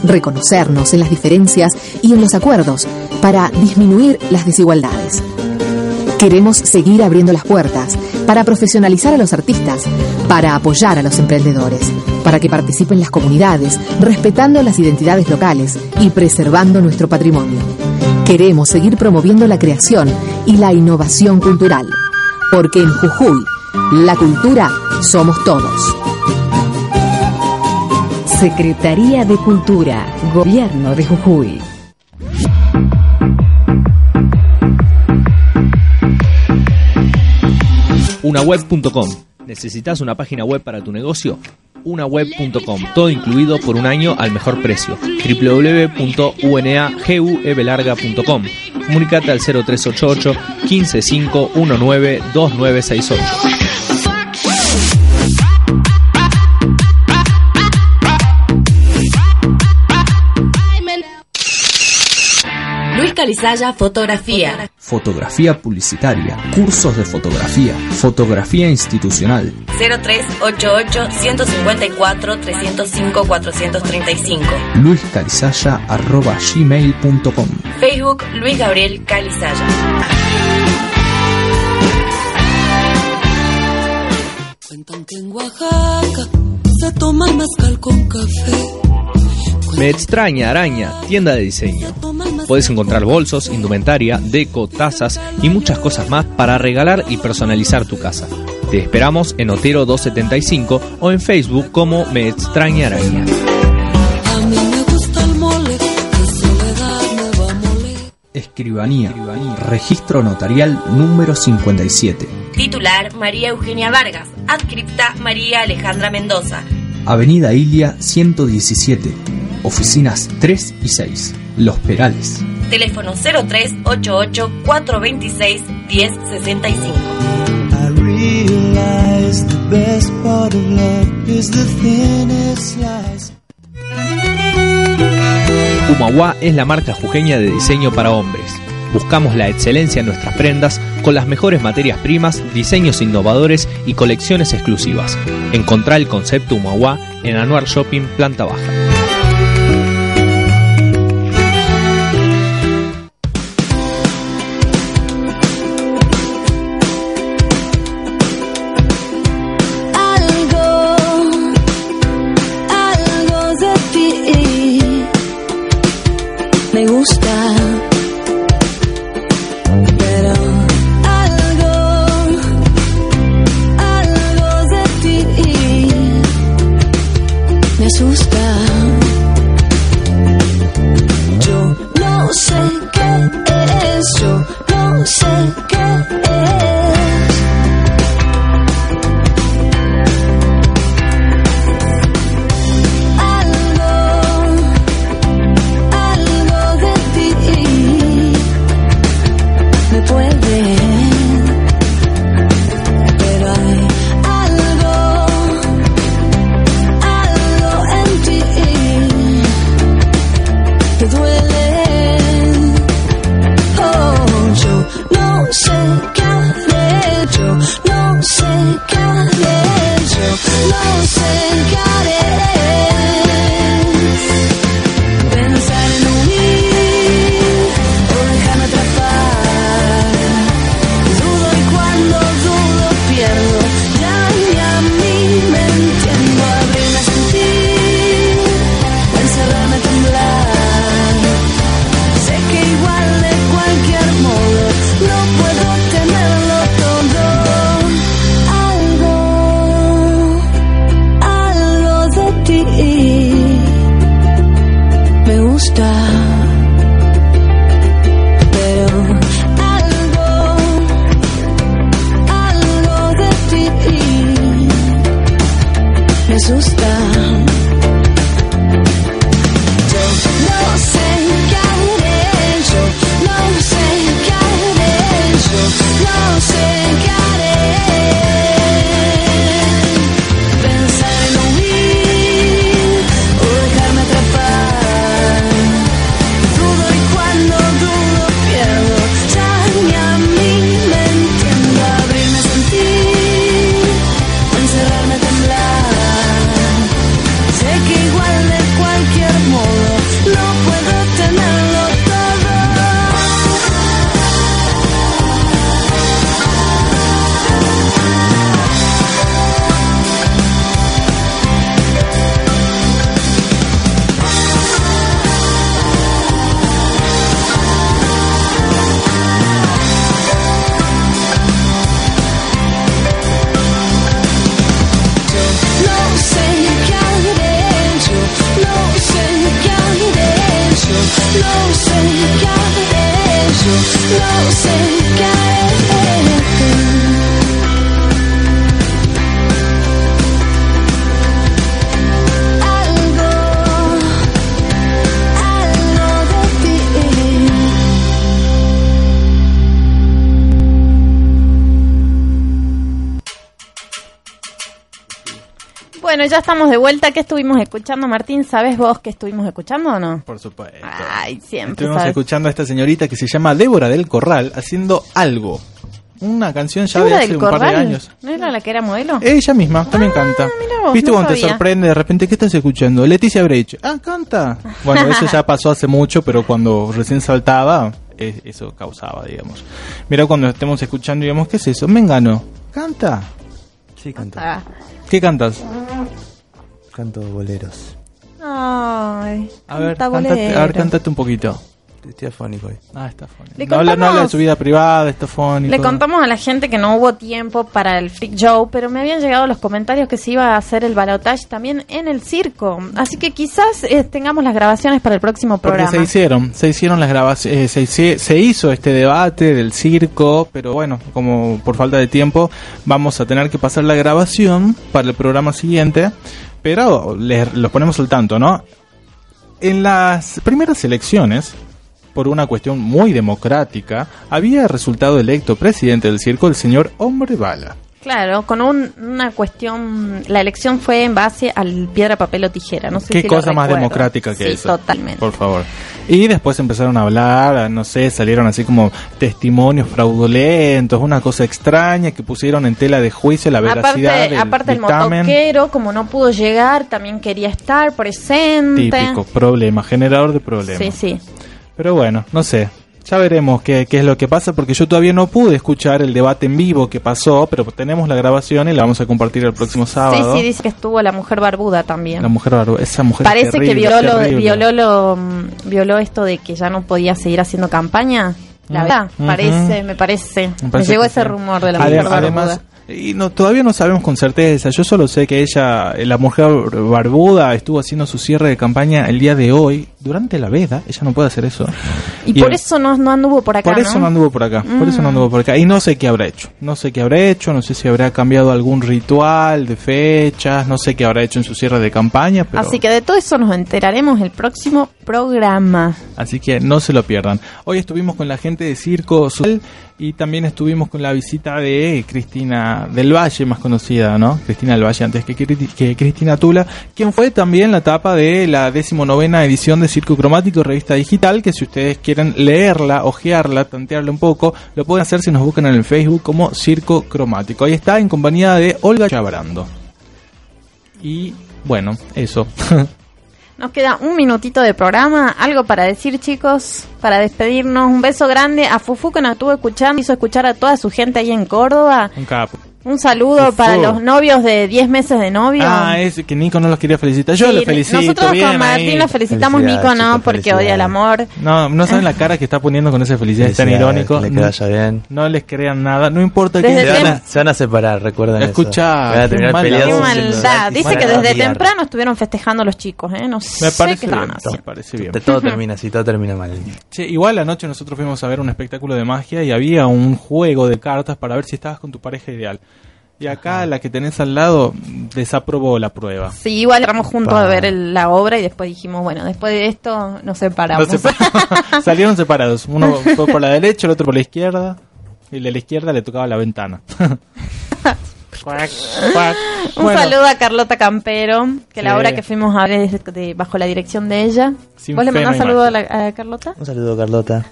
reconocernos en las diferencias y en los acuerdos para disminuir las desigualdades. Queremos seguir abriendo las puertas para profesionalizar a los artistas, para apoyar a los emprendedores, para que participen las comunidades, respetando las identidades locales y preservando nuestro patrimonio. Queremos seguir promoviendo la creación y la innovación cultural, porque en Jujuy, la cultura somos todos. Secretaría de Cultura, Gobierno de Jujuy. Unaweb.com. ¿Necesitas una página web para tu negocio? Unaweb.com. Todo incluido por un año al mejor precio. www.unaguebelarga.com. Comunicate al 0388 155 Calizaya Fotografía. Fotografía publicitaria, cursos de fotografía, fotografía institucional. 0388-154-305-435. luiscalizaya.gmail.com Facebook Luis Gabriel Calizaya. Cuentan que en Oaxaca se toma el mezcal con café. Me extraña araña, tienda de diseño. Puedes encontrar bolsos, indumentaria, deco, tazas y muchas cosas más para regalar y personalizar tu casa. Te esperamos en Otero 275 o en Facebook como Me extraña araña. A mí me gusta el mole, de soledad me va a moler. Escribanía, registro notarial número 57. Titular María Eugenia Vargas. Adscripta María Alejandra Mendoza. Avenida Ilia 117, oficinas 3 y 6, Los Perales. Teléfono 0388-426-1065. I realize the best part of love is the thinnest slice. Humahuá es la marca jujeña de diseño para hombres. Buscamos la excelencia en nuestras prendas con las mejores materias primas, diseños innovadores y colecciones exclusivas. Encontrá el concepto Humahuá en Anuar Shopping Planta Baja. Ya estamos de vuelta. ¿Qué estuvimos escuchando, Martín? ¿Sabes vos qué estuvimos escuchando o no? Por supuesto. Ay, siempre Estuvimos sabes. escuchando a esta señorita que se llama Débora del Corral haciendo algo. Una canción ya de ¿Débora hace del un par de años. ¿No era la que era modelo? Ella misma, también canta. vos, ¿Viste no cuando te sorprende de repente qué estás escuchando? Leticia Brecht. Ah, canta. Bueno, eso ya pasó hace mucho, pero cuando recién saltaba, eh, eso causaba, digamos. Mira cuando estemos escuchando, digamos, ¿qué es eso? Mengano. Canta. Sí, canto. Ah. ¿Qué cantas? Canto boleros. Ay, A ver, canta cantate, a ver, cántate un poquito. Estoy afónico hoy. Ah, está afónico. Le No habla, no habla de contamos- su vida privada, está afónico. Le contamos a la gente que no hubo tiempo para el Freak Show, pero me habían llegado los comentarios que se iba a hacer el balotage también en el circo. Así que quizás eh, tengamos las grabaciones para el próximo Porque programa. se hicieron, se hicieron las grabaciones, se, hici- se hizo este debate del circo, pero bueno, como por falta de tiempo, vamos a tener que pasar la grabación para el programa siguiente, pero les, los ponemos al tanto, ¿no? En las primeras elecciones, por una cuestión muy democrática, había resultado electo presidente del circo el señor Hombre Bala. Claro, con un- una cuestión, la elección fue en base al piedra, papel o tijera. No sé Qué si cosa más democrática que Sí, eso. totalmente. Por favor. Y después empezaron a hablar, no sé, salieron así como testimonios fraudulentos, una cosa extraña que pusieron en tela de juicio la veracidad Aparte, del aparte el dictamen. motoquero, como no pudo llegar, también quería estar presente. Típico, problema, generador de problemas. Sí, sí. Pero bueno, no sé. Ya veremos qué, qué es lo que pasa, porque yo todavía no pude escuchar el debate en vivo que pasó, pero tenemos la grabación y la vamos a compartir el próximo Sí, sábado. sí, dice que estuvo la mujer barbuda también. La mujer barbuda, esa mujer Parece que terrible, violó, lo, violó, lo, mm, violó esto de que ya no podía seguir haciendo campaña. La Mm, verdad, parece, me parece. Me, parece llegó que ese sí. rumor de la Adem- mujer barbuda. Además, y no, todavía no sabemos con certeza. Yo solo sé que ella, eh, la mujer barbuda, estuvo haciendo su cierre de campaña el día de hoy, durante la veda. Ella no puede hacer eso. y por eso no, no anduvo por acá, Por eso no anduvo por acá, por eso no Mm. anduvo por acá. Y no sé qué habrá hecho. No sé qué habrá hecho, no sé si habrá cambiado algún ritual de fechas, no sé qué habrá hecho en su cierre de campaña, pero Así que de todo eso nos enteraremos el próximo programa. Así que no se lo pierdan. Hoy estuvimos con la gente de Circo Social y también estuvimos con la visita de Cristina del Valle, más conocida, ¿no? Cristina del Valle antes que, que Cristina Tula, quien fue también la tapa de la decimonovena edición de Circo Cromático, revista digital, que si ustedes quieren leerla, ojearla, tantearla un poco, lo pueden hacer si nos buscan en el Facebook como Circo Cromático. Ahí está en compañía de Olga Chabrando. Y bueno, eso. Nos queda un minutito de programa. Algo para decir, chicos, para despedirnos. Un beso grande a Fufu que nos estuvo escuchando. Hizo escuchar a toda su gente ahí en Córdoba. Un capo. Un saludo para los novios de 10 meses de novio. Ah, es que Nico no los quería felicitar. Yo Sí, los felicito. Nosotros bien con Martín ahí. los felicitamos, Nico, no, porque odia el amor. No, no saben la cara que está poniendo con esa felicidad, es tan irónico. que le no, bien. no les crean nada, no importa Desde que Se van, a, se van a separar, recuerden Escucha, eso. Van a qué peleados Qué maldad. Dice van que a desde temprano estuvieron festejando los chicos, ¿eh? No sé Me parece qué bien, estaban haciendo. me parece bien. Todo termina así, todo termina mal. Che, igual anoche nosotros fuimos a ver un espectáculo de magia y había un juego de cartas para ver si estabas con tu pareja ideal. Y acá la que tenés al lado desaprobó la prueba. Sí, igual entramos juntos a ver el- la obra y después dijimos, bueno, después de esto nos separamos. No separ- Salieron separados. Uno fue por la derecha, el otro por la izquierda. Y el de la izquierda le tocaba la ventana. Cuac, cuac. Un Bueno, saludo a Carlota Campero, que la obra que fuimos a ver es de- bajo la dirección de ella. Sin ¿Vos le fe mandás no saludo a, la- a Carlota? Un saludo, Carlota.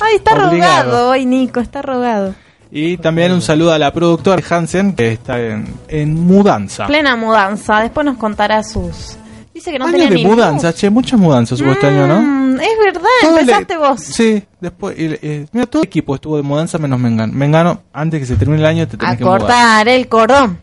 Ay, está Obligado. rogado hoy, Nico, está rogado. Y también un saludo a la productora Hansen, que está en, en mudanza. Plena mudanza, después nos contará sus... Dice que no Años tenía de ni mudanza, che, muchas mudanzas hubo este año, ¿no? Mm, es verdad, Todo le- empezaste vos. Sí, después, y- eh, mira, todo el equipo estuvo de mudanza menos Mengano. Mengano, antes que se termine el año, te tenés A que mudar. cortar el cordón.